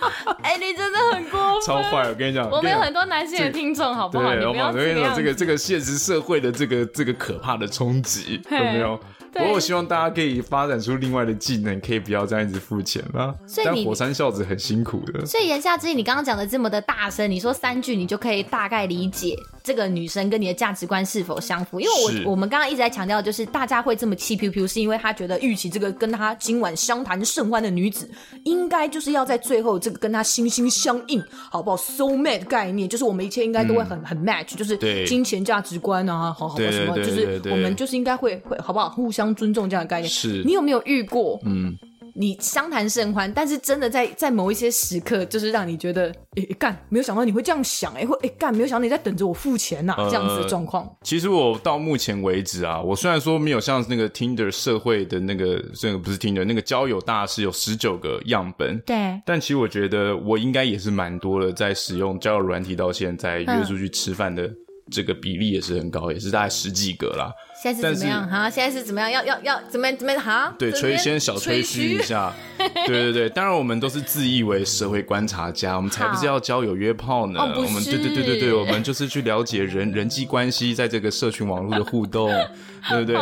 (laughs) 哎、欸，你真的很过分，超坏！我跟你讲，我们有很多男性的听众，好不好？不要这样。我跟你讲，这个这个现实社会的这个这个可怕的冲击，有没有？不过我希望大家可以发展出另外的技能，可以不要这样一直付钱啦。所以但火山孝子很辛苦的。所以言下之意，你刚刚讲的这么的大声，你说三句，你就可以大概理解这个女生跟你的价值观是否相符。因为我我们刚刚一直在强调，就是大家会这么气 Q Q，是因为他觉得玉琪这个跟他今晚相谈甚欢的女子，应该就是要在最后这个跟他心心相印，好不好？Soul mate 概念，就是我们一切应该都会很、嗯、很 match，就是金钱价值观啊，好好什么，就是我们就是应该会会好不好？互相尊重这样的概念。是你有没有遇过？嗯，你相谈甚欢，但是真的在在某一些时刻，就是让你觉得，哎、欸、干，没有想到你会这样想，哎，或哎干，没有想到你在等着我付钱呐、这样子的状况。其实我到目前为止啊，我虽然说没有像那个 Tinder 社会的那个，这个不是 Tinder 那个交友大师有十九个样本，对，但其实我觉得我应该也是蛮多的，在使用交友软体到现在约出去吃饭的这个比例也是很高，也是大概十几个啦。现在是怎么样哈？现在是怎么样？要要要怎么怎么哈？对，吹先小吹嘘一下。(laughs) 对对对，当然我们都是自以为社会观察家，我们才不是要交友约炮呢。我们对对对对对，我们就是去了解人人际关系在这个社群网络的互动，对 (laughs) 不对？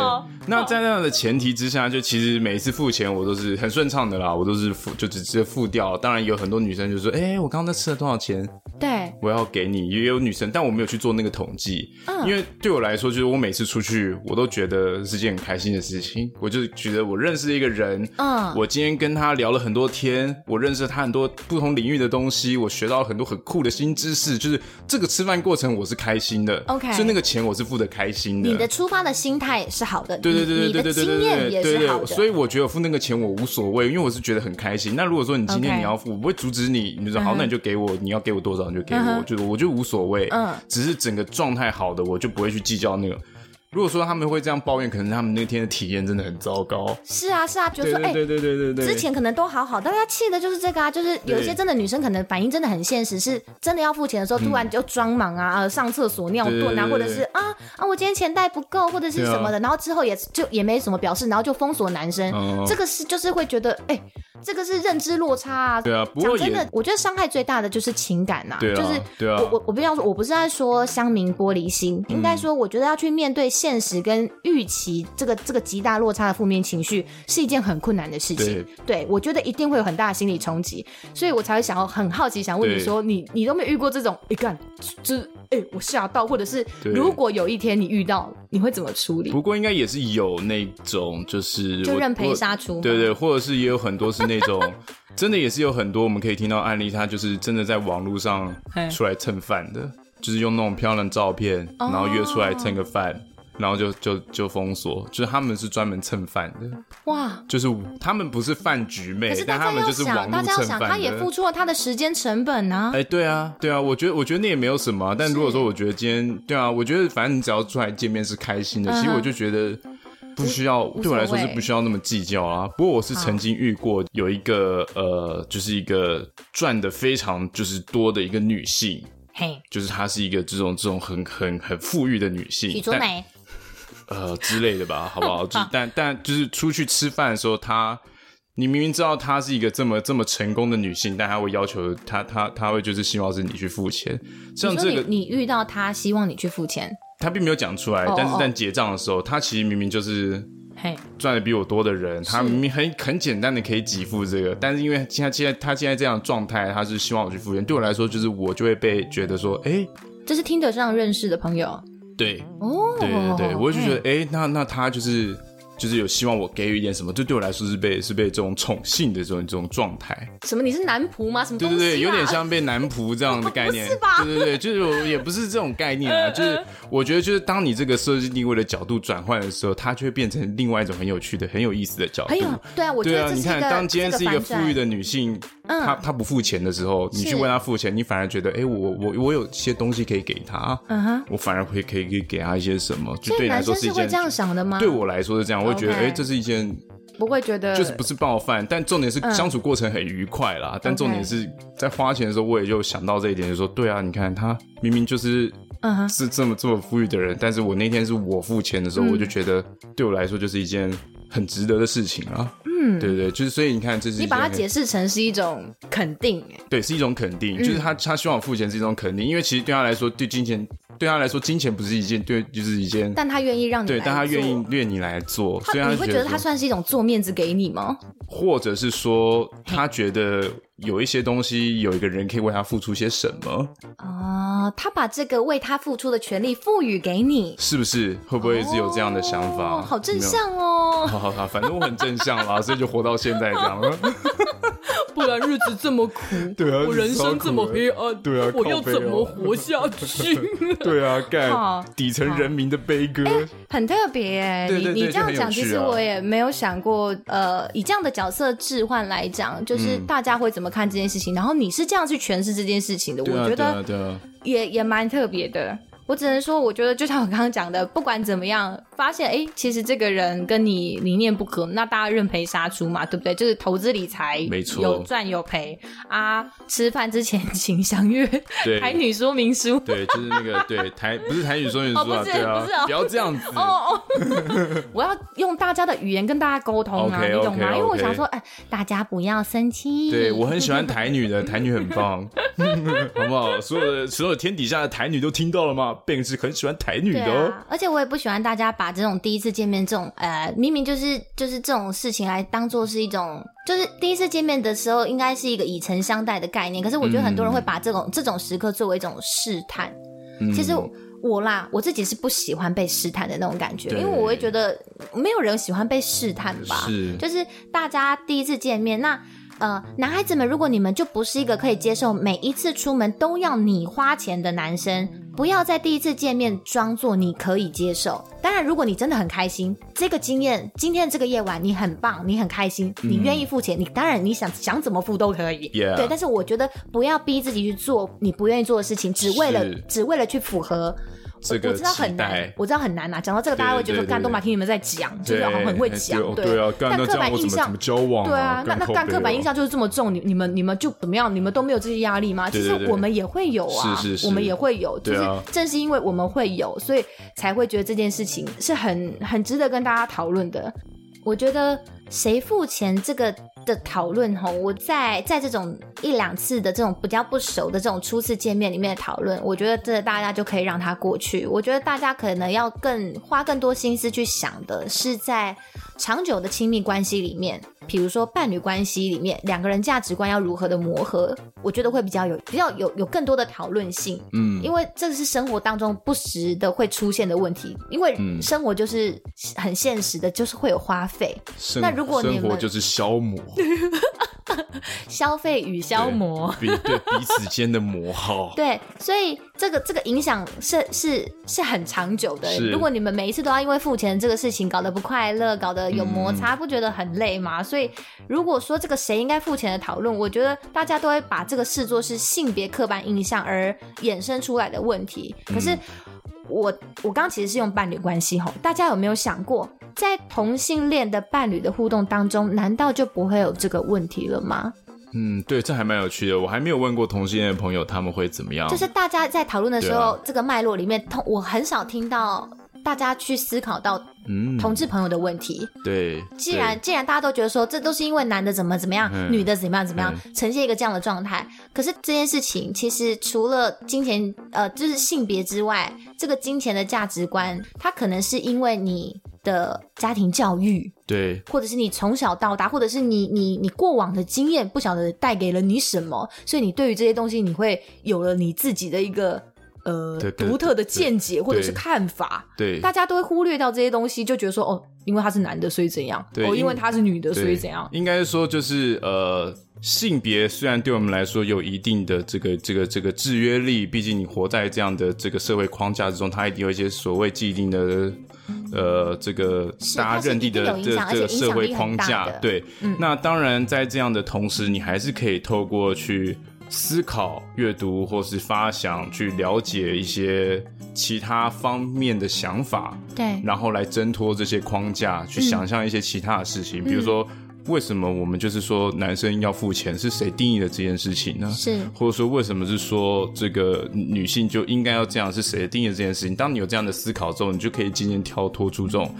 那在那样的前提之下，就其实每一次付钱我都是 (laughs) 很顺畅的啦，我都是付就直接付掉。当然有很多女生就说：“哎，我刚刚那吃了多少钱？”对，我要给你。也有女生，但我没有去做那个统计，因为对我来说，就是我每次出去。我都觉得是件很开心的事情，我就觉得我认识一个人，嗯，我今天跟他聊了很多天，我认识了他很多不同领域的东西，我学到了很多很酷的新知识，就是这个吃饭过程我是开心的，OK，所以那个钱我是付的开心的。你的出发的心态是好的，对对对对对对对对对对对，所以我觉得付那个钱我无所谓，因为我是觉得很开心。那如果说你今天你要付，我不会阻止你，你就说好，那你就给我，你要给我多少你就给我，就我就无所谓，嗯，只是整个状态好的我就不会去计较那个。如果说他们会这样抱怨，可能他们那天的体验真的很糟糕。是啊，是啊，就是说，哎，对对对对对，之前可能都好好，但他气的就是这个啊，就是有一些真的女生可能反应真的很现实，是真的要付钱的时候，突然就装忙啊，上厕所尿遁啊，或者是啊啊，我今天钱袋不够，或者是什么的，然后之后也就也没什么表示，然后就封锁男生。这个是就是会觉得，哎，这个是认知落差啊。对啊，不过真的，我觉得伤害最大的就是情感呐、就是。我我我不要说，我不是在说乡民玻璃心，嗯、应该说，我觉得要去面对现实跟预期这个这个极大落差的负面情绪，是一件很困难的事情。对，对我觉得一定会有很大的心理冲击，所以我才会想要很好奇，想问你说，你你都没遇过这种？一干就是哎，我吓到，或者是如果有一天你遇到，你会怎么处理？不过应该也是有那种，就是就认赔杀出，对对，或者是也有很多是那种，(laughs) 真的也是有很多我们可以听到案例，他就是真的在网络上出来蹭饭的，就是用那种漂亮的照片，然后约出来蹭个饭。哦然后就就就封锁，就是他们是专门蹭饭的哇，就是他们不是饭局妹，但他们就是网络蹭饭的。大家要想，他也付出了他的时间成本啊。哎，对啊，对啊，我觉得我觉得那也没有什么。但如果说我觉得今天对啊，我觉得反正你只要出来见面是开心的，其实我就觉得不需要，对我来说是不需要那么计较啊。不过我是曾经遇过有一个呃，就是一个赚的非常就是多的一个女性，嘿，就是她是一个这种这种很很很富裕的女性，呃之类的吧，好不好？(laughs) 就但但就是出去吃饭的时候，她你明明知道她是一个这么这么成功的女性，但她会要求她她她会就是希望是你去付钱。像这个你，你遇到她希望你去付钱，她并没有讲出来，但是但结账的时候，她其实明明就是嘿赚的比我多的人，她明明很很简单的可以给付这个，但是因为现在现在她现在这样的状态，她是希望我去付钱。对我来说，就是我就会被觉得说，哎，这是听得上认识的朋友。对，哦，对对对，我就觉得，哎、欸，那那他就是就是有希望我给予一点什么，就对我来说是被是被这种宠幸的这种这种状态。什么？你是男仆吗？什么、啊？对对对，有点像被男仆这样的概念，是吧？对对对，就是我也不是这种概念啊，(laughs) 就是我觉得，就是当你这个设计定位的角度转换的时候，它就会变成另外一种很有趣的、很有意思的角度。很有，对啊，我觉得对啊，你看，当今天是一个富裕的女性。她她不付钱的时候，你去问她付钱，你反而觉得，哎，我我我有些东西可以给她，嗯哼，我反而会可以可以给她一些什么，就对你来说是一件这样想的吗？对我来说是这样，我会觉得，哎，这是一件不会觉得就是不是冒犯，但重点是相处过程很愉快啦。但重点是在花钱的时候，我也就想到这一点，就说，对啊，你看他明明就是嗯是这么这么富裕的人，但是我那天是我付钱的时候，我就觉得对我来说就是一件很值得的事情啊。嗯，对对，就是所以你看，这是你把它解释成是一种肯定，对，是一种肯定，就是他他希望我付钱是一种肯定，因为其实对他来说，对金钱对他来说，金钱不是一件对，就是一件，但他愿意让你对，但他愿意愿你来做，所以他你会觉得他算是一种做面子给你吗？或者是说他觉得有一些东西有一个人可以为他付出些什么啊？他把这个为他付出的权利赋予给你，是不是？会不会是有这样的想法？哦好正向哦！好好好，反正我很正向啦。所以就活到现在这样了，(laughs) 不然日子这么苦，对啊，我人生这么黑暗，对啊，我要怎么活下去？(laughs) 对啊，干底层人民的悲歌，很特别哎。你你这样讲，其实我也没有想过，呃，以这样的角色置换来讲，就是大家会怎么看这件事情？然后你是这样去诠释这件事情的，我觉得也也蛮特别的。我只能说，我觉得就像我刚刚讲的，不管怎么样，发现哎，其实这个人跟你理念不合，那大家认赔杀出嘛，对不对？就是投资理财，没错，有赚有赔啊。吃饭之前 (laughs) 请详阅台女说明书，对，就是那个对台不是台女说明书啊，对啊，不要这样子哦哦。(laughs) 我要用大家的语言跟大家沟通啊，你懂吗？因为我想说，哎，大家不要生气。对，我很喜欢台女的，台女很棒，(laughs) 好不好？所有的所有天底下的台女都听到了吗？并是很喜欢台女的哦，而且我也不喜欢大家把这种第一次见面这种呃，明明就是就是这种事情来当做是一种，就是第一次见面的时候应该是一个以诚相待的概念。可是我觉得很多人会把这种、嗯、这种时刻作为一种试探。嗯、其实我啦，我自己是不喜欢被试探的那种感觉，因为我会觉得没有人喜欢被试探吧。是，就是大家第一次见面那。呃，男孩子们，如果你们就不是一个可以接受每一次出门都要你花钱的男生，不要在第一次见面装作你可以接受。当然，如果你真的很开心，这个经验，今天这个夜晚你很棒，你很开心，你愿意付钱，你当然你想想怎么付都可以。对，但是我觉得不要逼自己去做你不愿意做的事情，只为了只为了去符合。我知道很难，我知道很难呐。讲到这个，大家会觉得干都马听你们在讲，就是好像很会讲，对啊。但刻板印象，对啊，那那干刻板印象就是这么重。你你们你们就怎么样？你们都没有这些压力吗？其实我们也会有啊，我们也会有。就是正是因为我们会有，所以才会觉得这件事情是很很值得跟大家讨论的。我觉得谁付钱这个的讨论吼，我在在这种一两次的这种比较不熟的这种初次见面里面的讨论，我觉得这大家就可以让它过去。我觉得大家可能要更花更多心思去想的是在长久的亲密关系里面，比如说伴侣关系里面，两个人价值观要如何的磨合，我觉得会比较有比较有有更多的讨论性。嗯，因为这是生活当中不时的会出现的问题，因为生活就是很现实的，就是会有花费。那如果生活就是消磨。(laughs) 消费与消磨，对对彼此间的磨耗，(laughs) 对，所以这个这个影响是是是很长久的。如果你们每一次都要因为付钱这个事情搞得不快乐，搞得有摩擦，嗯、不觉得很累吗？所以如果说这个谁应该付钱的讨论，我觉得大家都会把这个视作是性别刻板印象而衍生出来的问题。可是我我刚刚其实是用伴侣关系吼，大家有没有想过？在同性恋的伴侣的互动当中，难道就不会有这个问题了吗？嗯，对，这还蛮有趣的。我还没有问过同性恋的朋友，他们会怎么样？就是大家在讨论的时候，啊、这个脉络里面，同我很少听到大家去思考到同志朋友的问题。嗯、对，既然既然大家都觉得说这都是因为男的怎么怎么样，嗯、女的怎么样怎么样，嗯、呈现一个这样的状态。可是这件事情其实除了金钱，呃，就是性别之外，这个金钱的价值观，它可能是因为你。的家庭教育，对，或者是你从小到大，或者是你你你过往的经验，不晓得带给了你什么，所以你对于这些东西，你会有了你自己的一个呃独特的见解或者是看法。对，大家都会忽略掉这些东西，就觉得说哦，因为他是男的，所以怎样？对，哦，因为他是女的，所以怎样？应该说就是呃，性别虽然对我们来说有一定的这个这个这个制约力，毕竟你活在这样的这个社会框架之中，它一定有一些所谓既定的。呃，这个大家认定的这这个社会框架，对，嗯、那当然在这样的同时，你还是可以透过去思考、阅读或是发想，去了解一些其他方面的想法，对，然后来挣脱这些框架，去想象一些其他的事情，嗯、比如说。为什么我们就是说男生要付钱？是谁定义的这件事情呢？是，或者说为什么是说这个女性就应该要这样？是谁定义的这件事情？当你有这样的思考之后，你就可以渐渐跳脱出这种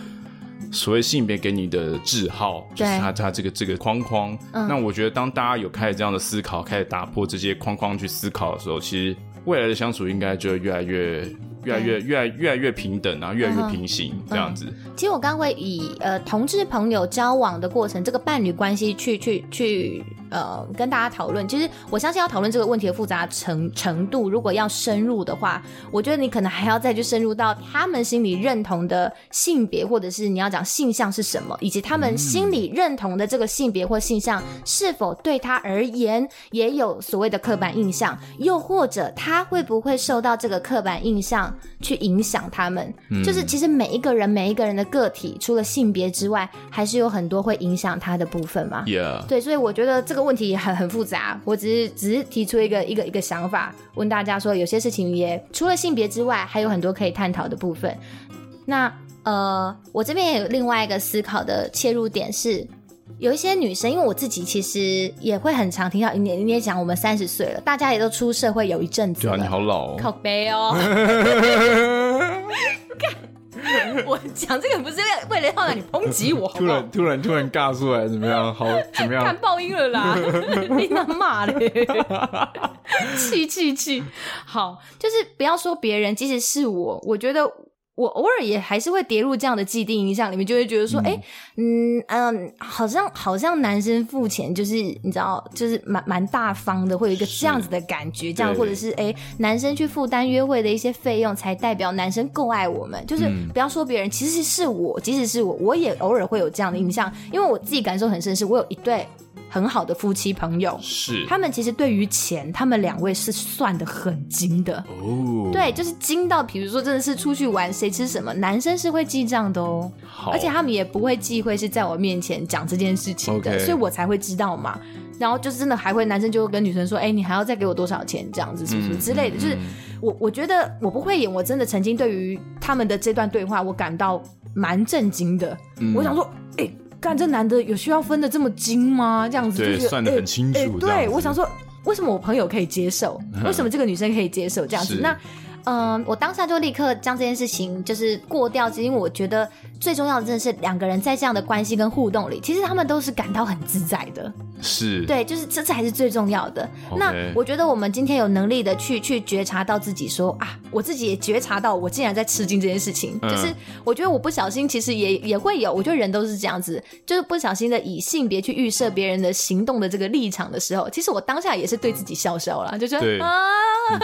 所谓性别给你的字号，就是他他这个这个框框。嗯、那我觉得，当大家有开始这样的思考，开始打破这些框框去思考的时候，其实未来的相处应该就会越来越。越来越、越来越来越平等啊，越来越平行、嗯、这样子。其实我刚刚会以呃同志朋友交往的过程，这个伴侣关系去去去呃跟大家讨论。其实我相信要讨论这个问题的复杂程程度，如果要深入的话，我觉得你可能还要再去深入到他们心里认同的性别，或者是你要讲性向是什么，以及他们心里认同的这个性别或性向是否对他而言也有所谓的刻板印象，又或者他会不会受到这个刻板印象。去影响他们，嗯、就是其实每一个人每一个人的个体，除了性别之外，还是有很多会影响他的部分嘛。对，所以我觉得这个问题很很复杂。我只是只是提出一个一个一个想法，问大家说，有些事情也除了性别之外，还有很多可以探讨的部分。那呃，我这边也有另外一个思考的切入点是。有一些女生，因为我自己其实也会很常听到你，你也讲我们三十岁了，大家也都出社会有一阵子了。对啊，你好老哦，靠背哦。(laughs) 我讲这个不是为了要让你抨击我好不好，突然突然突然尬出来，怎么样？好，怎么样？看报应了啦！(laughs) 你他骂嘞，气气气！好，就是不要说别人，即使是我，我觉得。我偶尔也还是会跌入这样的既定印象里面，就会觉得说，哎、嗯，嗯嗯，好像好像男生付钱就是你知道，就是蛮蛮大方的，会有一个这样子的感觉，这样或者是哎，男生去负担约会的一些费用，才代表男生够爱我们。就是不要说别人，其实是我，即使是我，我也偶尔会有这样的印象，因为我自己感受很深，是我有一对。很好的夫妻朋友是，他们其实对于钱，他们两位是算的很精的哦。对，就是精到，比如说真的是出去玩，谁吃什么，男生是会记账的哦。而且他们也不会忌讳是在我面前讲这件事情的.所以我才会知道嘛。然后就是真的还会，男生就会跟女生说：“哎、欸，你还要再给我多少钱？这样子是不是、嗯、之类的？”就是我我觉得我不会演，我真的曾经对于他们的这段对话，我感到蛮震惊的。嗯、我想说，哎、欸。干，这男的有需要分的这么精吗？这样子对，就是算得很清楚。欸欸、对，我想说，为什么我朋友可以接受？为什么这个女生可以接受这样子？(laughs) 是那嗯，我当下就立刻将这件事情就是过掉，因为我觉得最重要的真的是两个人在这样的关系跟互动里，其实他们都是感到很自在的。是，对，就是这才是最重要的。Okay. 那我觉得我们今天有能力的去去觉察到自己说啊，我自己也觉察到我竟然在吃惊这件事情，嗯、就是我觉得我不小心其实也也会有，我觉得人都是这样子，就是不小心的以性别去预设别人的行动的这个立场的时候，其实我当下也是对自己笑笑了，就觉得啊，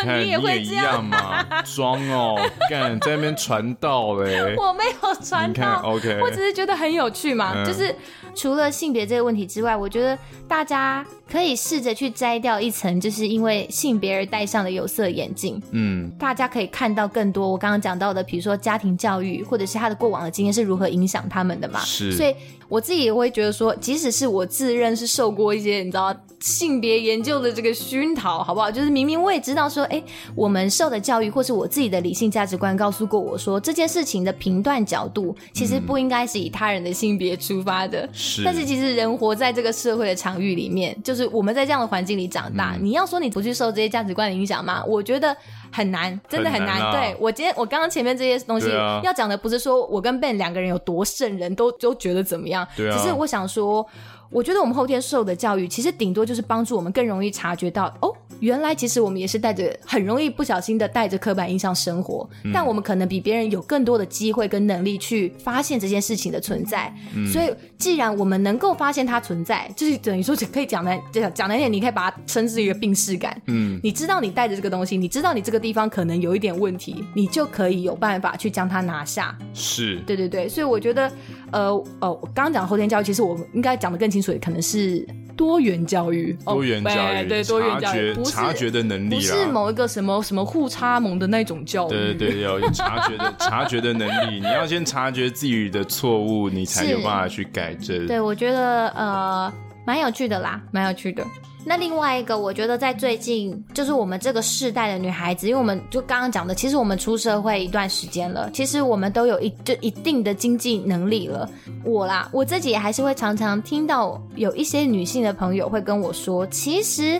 你你也会这样，你也一样嘛，装哦，干在那边传道嘞，我没有传道，OK，我只是觉得很有趣嘛，就是。除了性别这个问题之外，我觉得大家可以试着去摘掉一层，就是因为性别而戴上的有色眼镜。嗯，大家可以看到更多我刚刚讲到的，比如说家庭教育，或者是他的过往的经验是如何影响他们的嘛。是，所以我自己也会觉得说，即使是我自认是受过一些你知道性别研究的这个熏陶，好不好？就是明明我也知道说，哎，我们受的教育或是我自己的理性价值观告诉过我说，这件事情的评断角度其实不应该是以他人的性别出发的。是，但是其实人活在这个社会的场域里面，就是我们在这样的环境里长大，嗯、你要说你不去受这些价值观的影响吗？我觉得很难，真的很难。很难啊、对，我今天我刚刚前面这些东西、啊、要讲的不是说我跟 Ben 两个人有多圣人，都都觉得怎么样，对啊、只是我想说。我觉得我们后天受的教育，其实顶多就是帮助我们更容易察觉到，哦，原来其实我们也是带着很容易不小心的带着刻板印象生活，嗯、但我们可能比别人有更多的机会跟能力去发现这件事情的存在。嗯、所以，既然我们能够发现它存在，就是等于说可以讲难讲讲难点，你可以把它称之于一个病视感。嗯，你知道你带着这个东西，你知道你这个地方可能有一点问题，你就可以有办法去将它拿下。是，对对对，所以我觉得。呃哦，我刚刚讲后天教育，其实我们应该讲的更清楚，也可能是多元教育。多元教育，哦、对多元教育，察觉的能力，不是某一个什么什么互插盟的那种教育。对对有察觉的 (laughs) 察觉的能力，你要先察觉自己的错误，你才有办法去改正。对，我觉得呃，蛮有趣的啦，蛮有趣的。那另外一个，我觉得在最近，就是我们这个世代的女孩子，因为我们就刚刚讲的，其实我们出社会一段时间了，其实我们都有一就一定的经济能力了。我啦，我自己也还是会常常听到有一些女性的朋友会跟我说，其实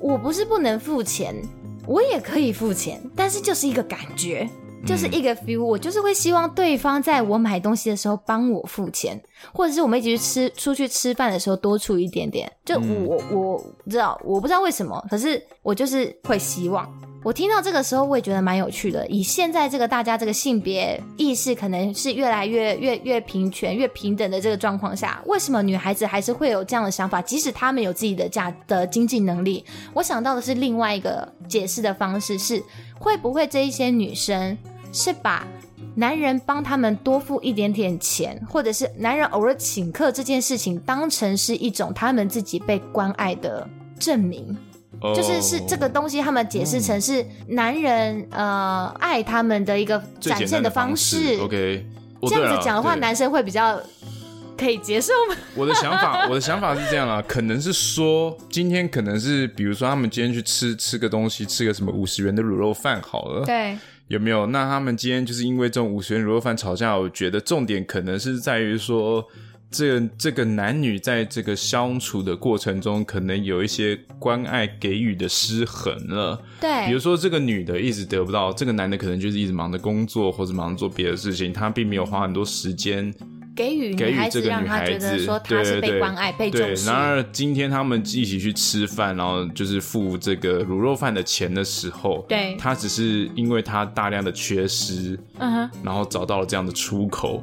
我不是不能付钱，我也可以付钱，但是就是一个感觉。就是一个 feel，我就是会希望对方在我买东西的时候帮我付钱，或者是我们一起去吃出去吃饭的时候多出一点点。就我我知道，我不知道为什么，可是我就是会希望。我听到这个时候，我也觉得蛮有趣的。以现在这个大家这个性别意识可能是越来越越越平权、越平等的这个状况下，为什么女孩子还是会有这样的想法？即使她们有自己的价的经济能力，我想到的是另外一个解释的方式是：会不会这一些女生？是把男人帮他们多付一点点钱，或者是男人偶尔请客这件事情，当成是一种他们自己被关爱的证明，oh. 就是是这个东西，他们解释成是男人、oh. 呃爱他们的一个展现的方式。OK，这样子讲的话，男生会比较可以接受吗？我的想法，(laughs) 我的想法是这样啊，可能是说今天可能是比如说他们今天去吃吃个东西，吃个什么五十元的卤肉饭好了，对。有没有？那他们今天就是因为这种五十元卤肉饭吵架，我觉得重点可能是在于说，这个、这个男女在这个相处的过程中，可能有一些关爱给予的失衡了。对，比如说这个女的一直得不到，这个男的可能就是一直忙着工作或者忙着做别的事情，他并没有花很多时间。给予女孩子，让她觉得说她是被关爱、被重视。然而今天他们一起去吃饭，然后就是付这个卤肉饭的钱的时候，对，他只是因为他大量的缺失，嗯哼，然后找到了这样的出口。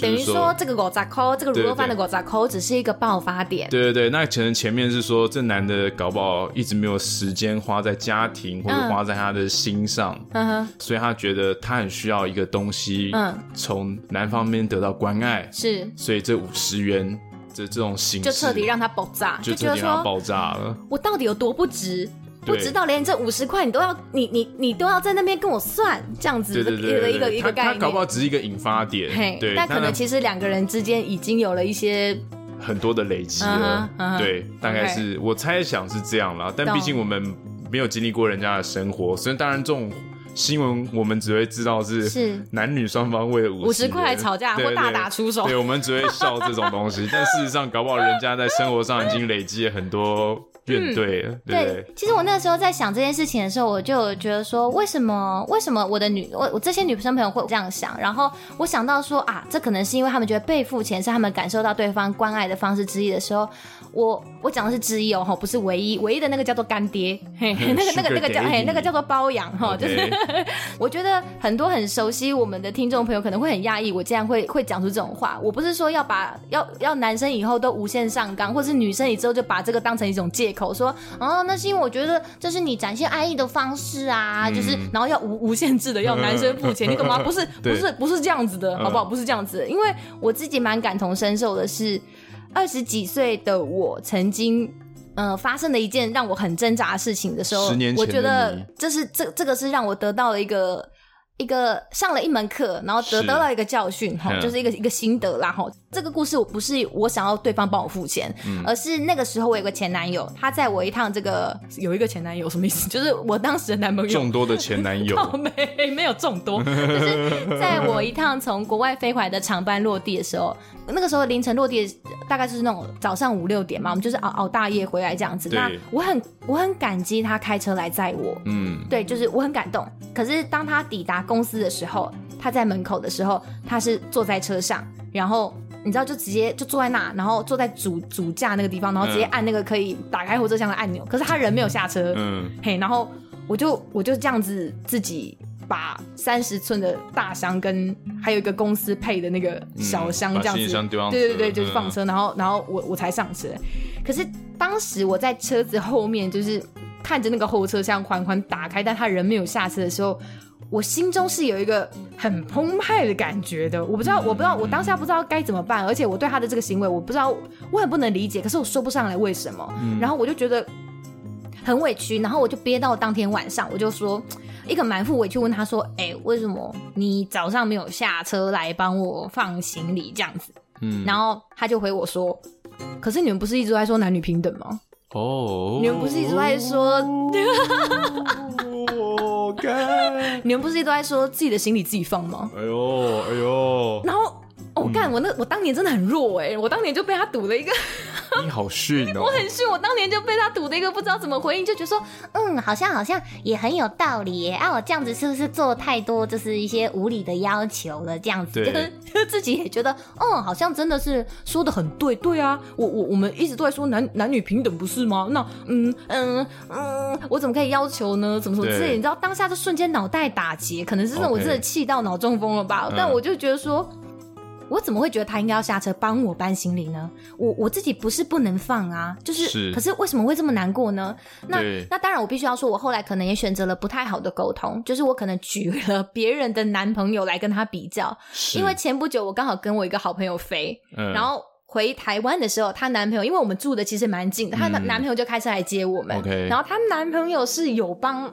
等于说，这个五十块，这个卤肉饭的五十块，只是一个爆发点。对对对，那可能前面是说，这男的搞不好一直没有时间花在家庭，或者花在他的心上，嗯哼，所以他觉得他很需要一个东西，嗯，从男方面得到关爱，是，所以这五十元这这种形式，就彻底让他爆炸，就彻底让他爆炸了。我到底有多不值？不知道连这五十块你都要，你你你都要在那边跟我算这样子的一个一个一个概念。他搞不好只是一个引发点，嘿，对。但可能其实两个人之间已经有了一些很多的累积了，对，大概是我猜想是这样啦。但毕竟我们没有经历过人家的生活，所以当然这种新闻我们只会知道是是男女双方为了五十块吵架或大打出手，对，我们只会笑这种东西。(laughs) 但事实上，搞不好人家在生活上已经累积了很多。嗯，对，对，其实我那个时候在想这件事情的时候，我就觉得说，为什么为什么我的女我我这些女生朋友会这样想？然后我想到说啊，这可能是因为他们觉得被付钱是他们感受到对方关爱的方式之一的时候。我我讲的是之一哦，不是唯一，唯一的那个叫做干爹，嘿，那个那个那个叫嘿，那个叫做包养哈，就是 (laughs) 我觉得很多很熟悉我们的听众朋友可能会很讶异，我竟然会会讲出这种话。我不是说要把要要男生以后都无限上纲，或是女生以后就把这个当成一种借口，说哦，那是因为我觉得这是你展现爱意的方式啊，就是然后要无无限制的要男生付钱，你懂吗？不是 (laughs) 不是不是这样子的，好不好？不是这样子的，因为我自己蛮感同身受的是。二十几岁的我曾经，呃，发生了一件让我很挣扎的事情的时候，我觉得这是这这个是让我得到了一个。一个上了一门课，然后得得到了一个教训，哈，就是一个一个心得啦，哈。这个故事我不是我想要对方帮我付钱，嗯，而是那个时候我有个前男友，他载我一趟这个有一个前男友什么意思？就是我当时的男朋友众多的前男友，(laughs) 没没有众多，就是在我一趟从国外飞回来的长班落地的时候，那个时候凌晨落地大概就是那种早上五六点嘛，我们就是熬熬大夜回来这样子。那我很我很感激他开车来载我，嗯，对，就是我很感动。可是当他抵达。公司的时候，他在门口的时候，他是坐在车上，然后你知道，就直接就坐在那，然后坐在主主驾那个地方，然后直接按那个可以打开后车厢的按钮。可是他人没有下车，嗯，嘿，然后我就我就这样子自己把三十寸的大箱跟还有一个公司配的那个小箱这样子，嗯、对对对，就是放车，嗯、然后然后我我才上车。可是当时我在车子后面，就是看着那个后车厢缓缓打开，但他人没有下车的时候。我心中是有一个很澎湃的感觉的，我不知道，我不知道，我当下不知道该怎么办，而且我对他的这个行为，我不知道，我很不能理解，可是我说不上来为什么，嗯、然后我就觉得很委屈，然后我就憋到当天晚上，我就说一个满腹委屈问他说：“哎、欸，为什么你早上没有下车来帮我放行李这样子？”嗯，然后他就回我说：“可是你们不是一直在说男女平等吗？哦，你们不是一直在说。(laughs) 哦” (laughs) 你们不是都在说自己的行李自己放吗？哎呦，哎呦，然后。我干、哦，我那我当年真的很弱哎、欸，我当年就被他堵了一个。(laughs) 你好逊哦！我很逊，我当年就被他堵的一个，不知道怎么回应，就觉得说，嗯，好像好像也很有道理耶。啊，我这样子是不是做太多，就是一些无理的要求了？这样子，对就自己也觉得，嗯，好像真的是说的很对，对啊，我我我们一直都在说男男女平等，不是吗？那嗯嗯嗯，我怎么可以要求呢？怎么说之类？你知道当下就瞬间脑袋打结，可能是我真的气到脑中风了吧？Okay. 但我就觉得说。我怎么会觉得他应该要下车帮我搬行李呢？我我自己不是不能放啊，就是，是可是为什么会这么难过呢？那那当然，我必须要说，我后来可能也选择了不太好的沟通，就是我可能举了 (laughs) 别人的男朋友来跟他比较，因为前不久我刚好跟我一个好朋友飞，嗯、然后回台湾的时候，她男朋友因为我们住的其实蛮近的，她的男朋友就开车来接我们，嗯、然后她男朋友是有帮。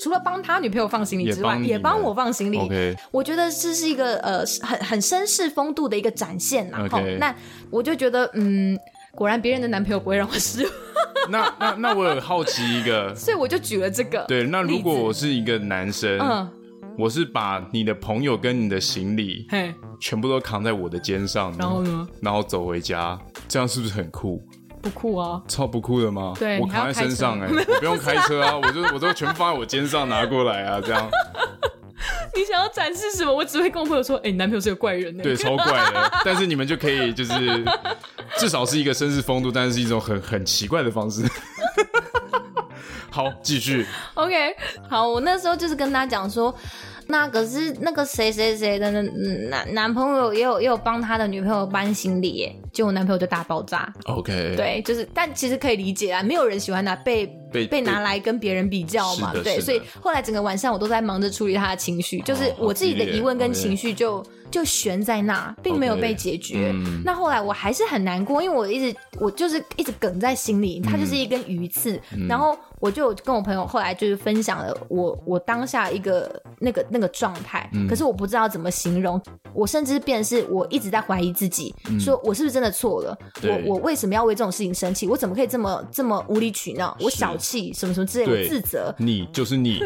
除了帮他女朋友放行李之外，也帮我放行李。Okay. 我觉得这是一个呃很很绅士风度的一个展现呐。Okay. 那我就觉得，嗯，果然别人的男朋友不会让我失望。(laughs) 那那那我有好奇一个，(laughs) 所以我就举了这个。对，那如果我是一个男生，嗯，我是把你的朋友跟你的行李，嘿，全部都扛在我的肩上，然后呢，然后走回家，这样是不是很酷？不酷啊，超不酷的吗？对，我扛在身上哎、欸，(laughs) 我不用开车啊，我就我都全放在我肩上拿过来啊，这样。(laughs) 你想要展示什么？我只会跟我朋友说，哎、欸，你男朋友是个怪人呢、欸。对，超怪的。(laughs) 但是你们就可以就是至少是一个绅士风度，但是是一种很很奇怪的方式。好，继续。OK，好，我那时候就是跟他讲说。那可是那个谁谁谁的男男朋友也有也有帮他的女朋友搬行李耶，结果我男朋友就大爆炸。OK，对，就是，但其实可以理解啊，没有人喜欢拿被被被拿来跟别人比较嘛，对，所以后来整个晚上我都在忙着处理他的情绪，就是我自己的疑问跟情绪就就悬在那，并没有被解决。那后来我还是很难过，因为我一直我就是一直梗在心里，它就是一根鱼刺，然后。我就跟我朋友后来就是分享了我我当下一个那个那个状态，嗯、可是我不知道怎么形容，我甚至变是我一直在怀疑自己，嗯、说我是不是真的错了？我我为什么要为这种事情生气？我怎么可以这么这么无理取闹？我小气什么什么之类的，我自责。你就是你，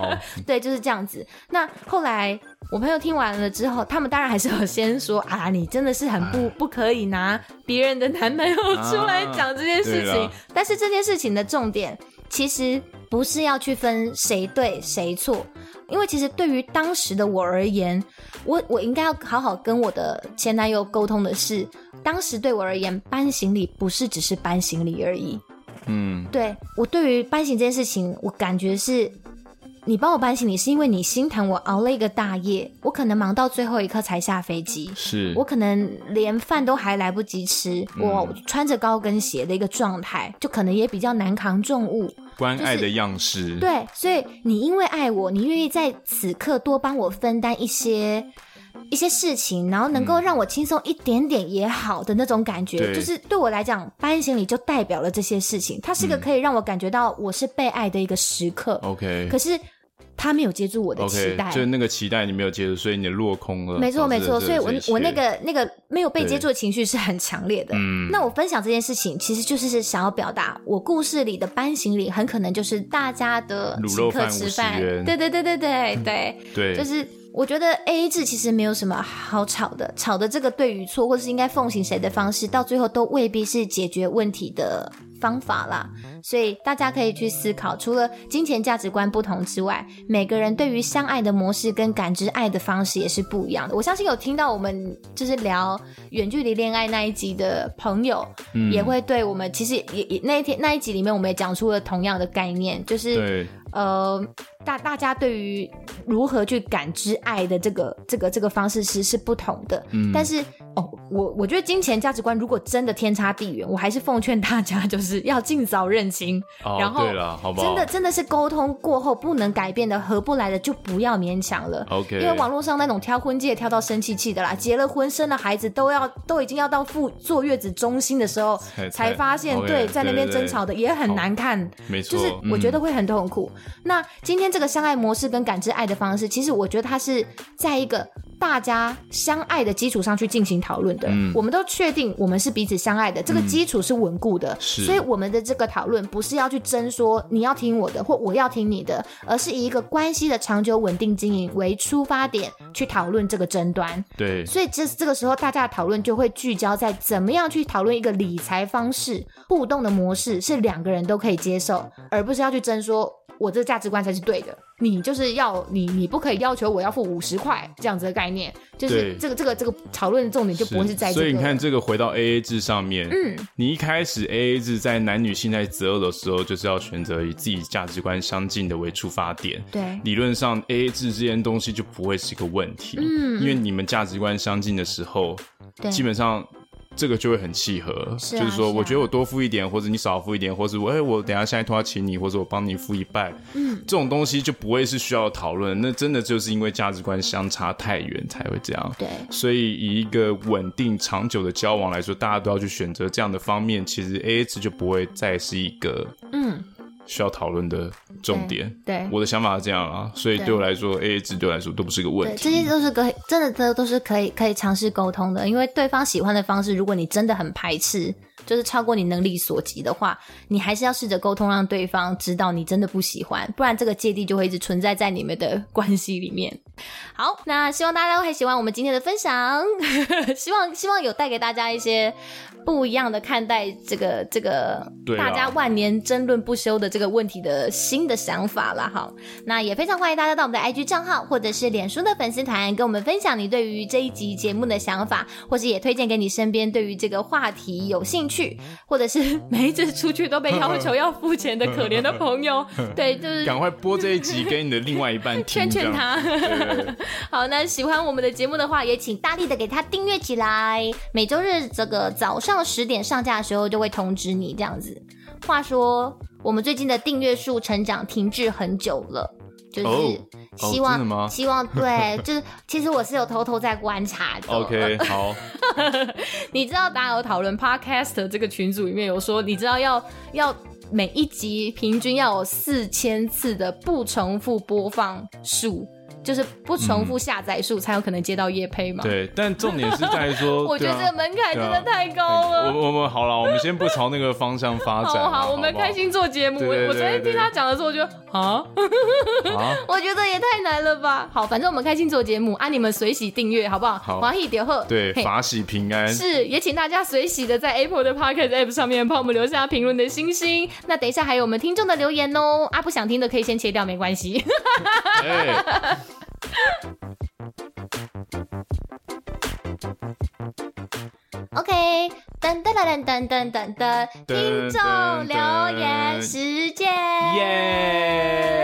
嗯、(laughs) 对，就是这样子。那后来我朋友听完了之后，他们当然还是有先说啊，你真的是很不不可以拿别人的男朋友出来讲这件事情。啊、但是这件事情的重点。其实不是要去分谁对谁错，因为其实对于当时的我而言，我我应该要好好跟我的前男友沟通的是，当时对我而言，搬行李不是只是搬行李而已。嗯，对，我对于搬行这件事情，我感觉是，你帮我搬行李是因为你心疼我熬了一个大夜，我可能忙到最后一刻才下飞机，是。我可能连饭都还来不及吃，嗯、我穿着高跟鞋的一个状态，就可能也比较难扛重物。关爱的样式，就是，对，所以你因为爱我，你愿意在此刻多帮我分担一些一些事情，然后能够让我轻松一点点也好的那种感觉，嗯、就是对我来讲，搬行李就代表了这些事情，它是个可以让我感觉到我是被爱的一个时刻。OK，可是。他没有接住我的期待，就是那个期待你没有接住，所以你落空了。没错没错，所以我我那个那个没有被接住的情绪是很强烈的。嗯，那我分享这件事情，其实就是想要表达，我故事里的班行李很可能就是大家的请客吃饭。对对对对对对对，就是我觉得 AA 制其实没有什么好吵的，吵的这个对与错，或是应该奉行谁的方式，到最后都未必是解决问题的方法啦，所以大家可以去思考，除了金钱价值观不同之外，每个人对于相爱的模式跟感知爱的方式也是不一样的。我相信有听到我们就是聊远距离恋爱那一集的朋友，嗯、也会对我们其实也也那一天那一集里面，我们也讲出了同样的概念，就是对呃。大大家对于如何去感知爱的这个这个这个方式是是不同的，嗯，但是哦，我我觉得金钱价值观如果真的天差地远，我还是奉劝大家就是要尽早认清，哦、然后对了，好不好？真的真的是沟通过后不能改变的合不来的就不要勉强了，OK？因为网络上那种挑婚戒挑到生气气的啦，结了婚生了孩子都要都已经要到妇坐月子中心的时候才，才发现，okay, 对，在那边争吵的也很难看，没错，就是我觉得会很痛苦。嗯、那今天这个相爱模式跟感知爱的方式，其实我觉得它是在一个大家相爱的基础上去进行讨论的。嗯，我们都确定我们是彼此相爱的，这个基础是稳固的。是，所以我们的这个讨论不是要去争说你要听我的或我要听你的，而是以一个关系的长久稳定经营为出发点去讨论这个争端。对，所以这这个时候大家的讨论就会聚焦在怎么样去讨论一个理财方式互动的模式是两个人都可以接受，而不是要去争说。我这个价值观才是对的，你就是要你，你不可以要求我要付五十块这样子的概念，就是这个这个这个讨论的重点就不会是在这个。所以你看，这个回到 AA 制上面，嗯，你一开始 AA 制在男女性在择偶的时候，就是要选择以自己价值观相近的为出发点，对，理论上 AA 制这件东西就不会是一个问题，嗯，因为你们价值观相近的时候，对，基本上。这个就会很契合，是啊、就是说，我觉得我多付一点，或者你少付一点，或者我哎，我等一下下一通要请你，或者我帮你付一半，嗯，这种东西就不会是需要讨论，那真的就是因为价值观相差太远才会这样。对，所以以一个稳定长久的交往来说，大家都要去选择这样的方面，其实 AA 制就不会再是一个嗯。需要讨论的重点，对，对。我的想法是这样啊，所以对我来说，AA 制对我来说都不是个问题，这些都是可以，真的都都是可以可以尝试沟通的，因为对方喜欢的方式，如果你真的很排斥，就是超过你能力所及的话，你还是要试着沟通，让对方知道你真的不喜欢，不然这个芥蒂就会一直存在在你们的 (laughs) 关系里面。好，那希望大家都会喜欢我们今天的分享，(laughs) 希望希望有带给大家一些。不一样的看待这个这个大家万年争论不休的这个问题的新的想法了。好，那也非常欢迎大家到我们的 IG 账号或者是脸书的粉丝团，跟我们分享你对于这一集节目的想法，或是也推荐给你身边对于这个话题有兴趣，或者是每一次出去都被要求 (laughs) 要付钱的可怜的朋友。(laughs) 对，就是赶快播这一集给你的另外一半听，(laughs) 劝劝他。好，那喜欢我们的节目的话，也请大力的给他订阅起来。每周日这个早上。十点上架的时候就会通知你这样子。话说，我们最近的订阅数成长停滞很久了，就是希望、oh, oh, 希望对，(laughs) 就是其实我是有偷偷在观察的。OK，(laughs) 好。(laughs) 你知道大家有讨论 Podcast 这个群组里面有说，你知道要要每一集平均要有四千次的不重复播放数。就是不重复下载数才有可能接到业配嘛？对，但重点是在说，(laughs) 我觉得这个门槛真的太高了。我我们好了，我们先不朝那个方向发展。好好，我们开心做节目。我昨天听他讲的时候，我觉得啊，(laughs) 我觉得也太难了吧。好，反正我们开心做节目啊，你们随喜订阅好不好？好，欢喜点贺。对，法喜平安。是，也请大家随喜的在 Apple 的 Podcast App 上面帮我们留下评论的星星。那等一下还有我们听众的留言哦。啊，不想听的可以先切掉，没关系。(laughs) OK，噔噔噔噔噔噔噔，听众留言时间，耶！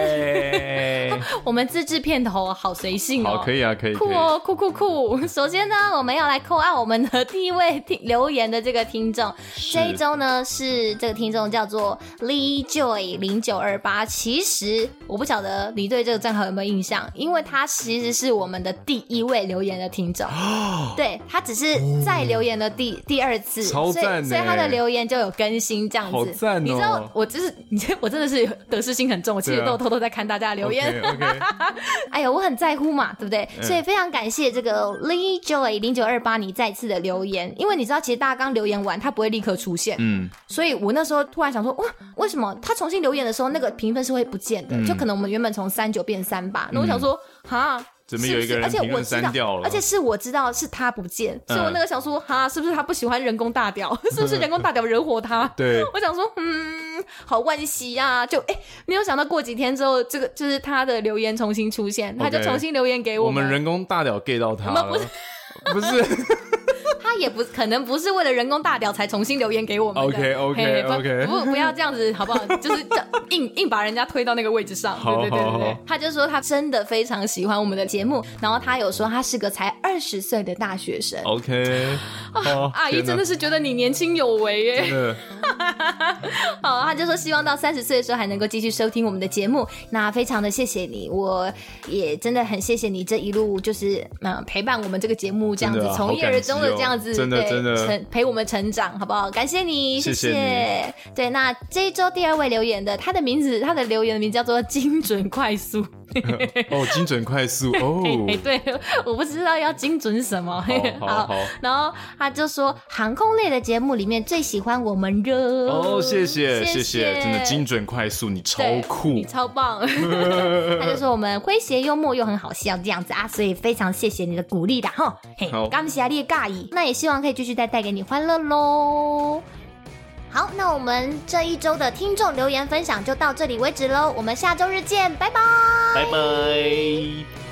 (laughs) 我们自制片头好随性哦，好，可以啊，可以，酷哦，酷酷酷！首先呢，我们要来扣按我们的第一位听留言的这个听众，这一周呢是这个听众叫做 Lee Joy 零九二八。其实我不晓得你对这个账号有没有印象，因为他其实是我们的第一位留言的听众，(gasps) 对，他只是在留言的第第二次，超赞，所以他的留言就有更新这样子。好赞哦！你知道我就是你，我真的是得失心很重，我其实都偷偷在看大家的留言。(laughs) 哎呀，我很在乎嘛，对不对？所以非常感谢这个 Lee Joy 零九二八你再次的留言，因为你知道，其实大家刚留言完，他不会立刻出现，嗯，所以我那时候突然想说，哇，为什么他重新留言的时候，那个评分是会不见的？就可能我们原本从三九变三八，那我想说，哈。怎么有一个人评论删掉了？而且是我知道是他不见，所以我那个想说，哈，是不是他不喜欢人工大屌？(laughs) 是不是人工大屌惹火他？对，(laughs) 我想说，嗯，好惋惜呀。就哎，没有想到过几天之后，这个就是他的留言重新出现，他就重新留言给我。我们人工大屌 get 到他了？不是，(laughs) 不是。(laughs) 他也不可能不是为了人工大屌才重新留言给我们的。OK OK OK，不不要这样子好不好？(laughs) 就是硬硬把人家推到那个位置上。对对对对对。他就说他真的非常喜欢我们的节目，然后他有说他是个才二十岁的大学生。OK，阿姨真的是觉得你年轻有为耶。好，他就说希望到三十岁的时候还能够继续收听我们的节目。那非常的谢谢你，我也真的很谢谢你这一路就是嗯陪伴我们这个节目这样子从一而终的这样。真的真的成陪我们成长，好不好？感谢你，谢谢。对，那这一周第二位留言的，他的名字，他的留言的名字叫做“精准快速 (laughs) ”。哦，精准快速哦。(laughs) 对，我不知道要精准什么。(laughs) 好，好，好。然后他就说，航空类的节目里面最喜欢我们热。哦，谢谢，谢谢，真的精准快速，你超酷，你超棒。他就说我们诙谐幽默又很好笑这样子啊，所以非常谢谢你的鼓励的哈。嘿，感谢你的介意。那也希望可以继续再带给你欢乐喽。好，那我们这一周的听众留言分享就到这里为止喽。我们下周日见，拜拜，拜拜。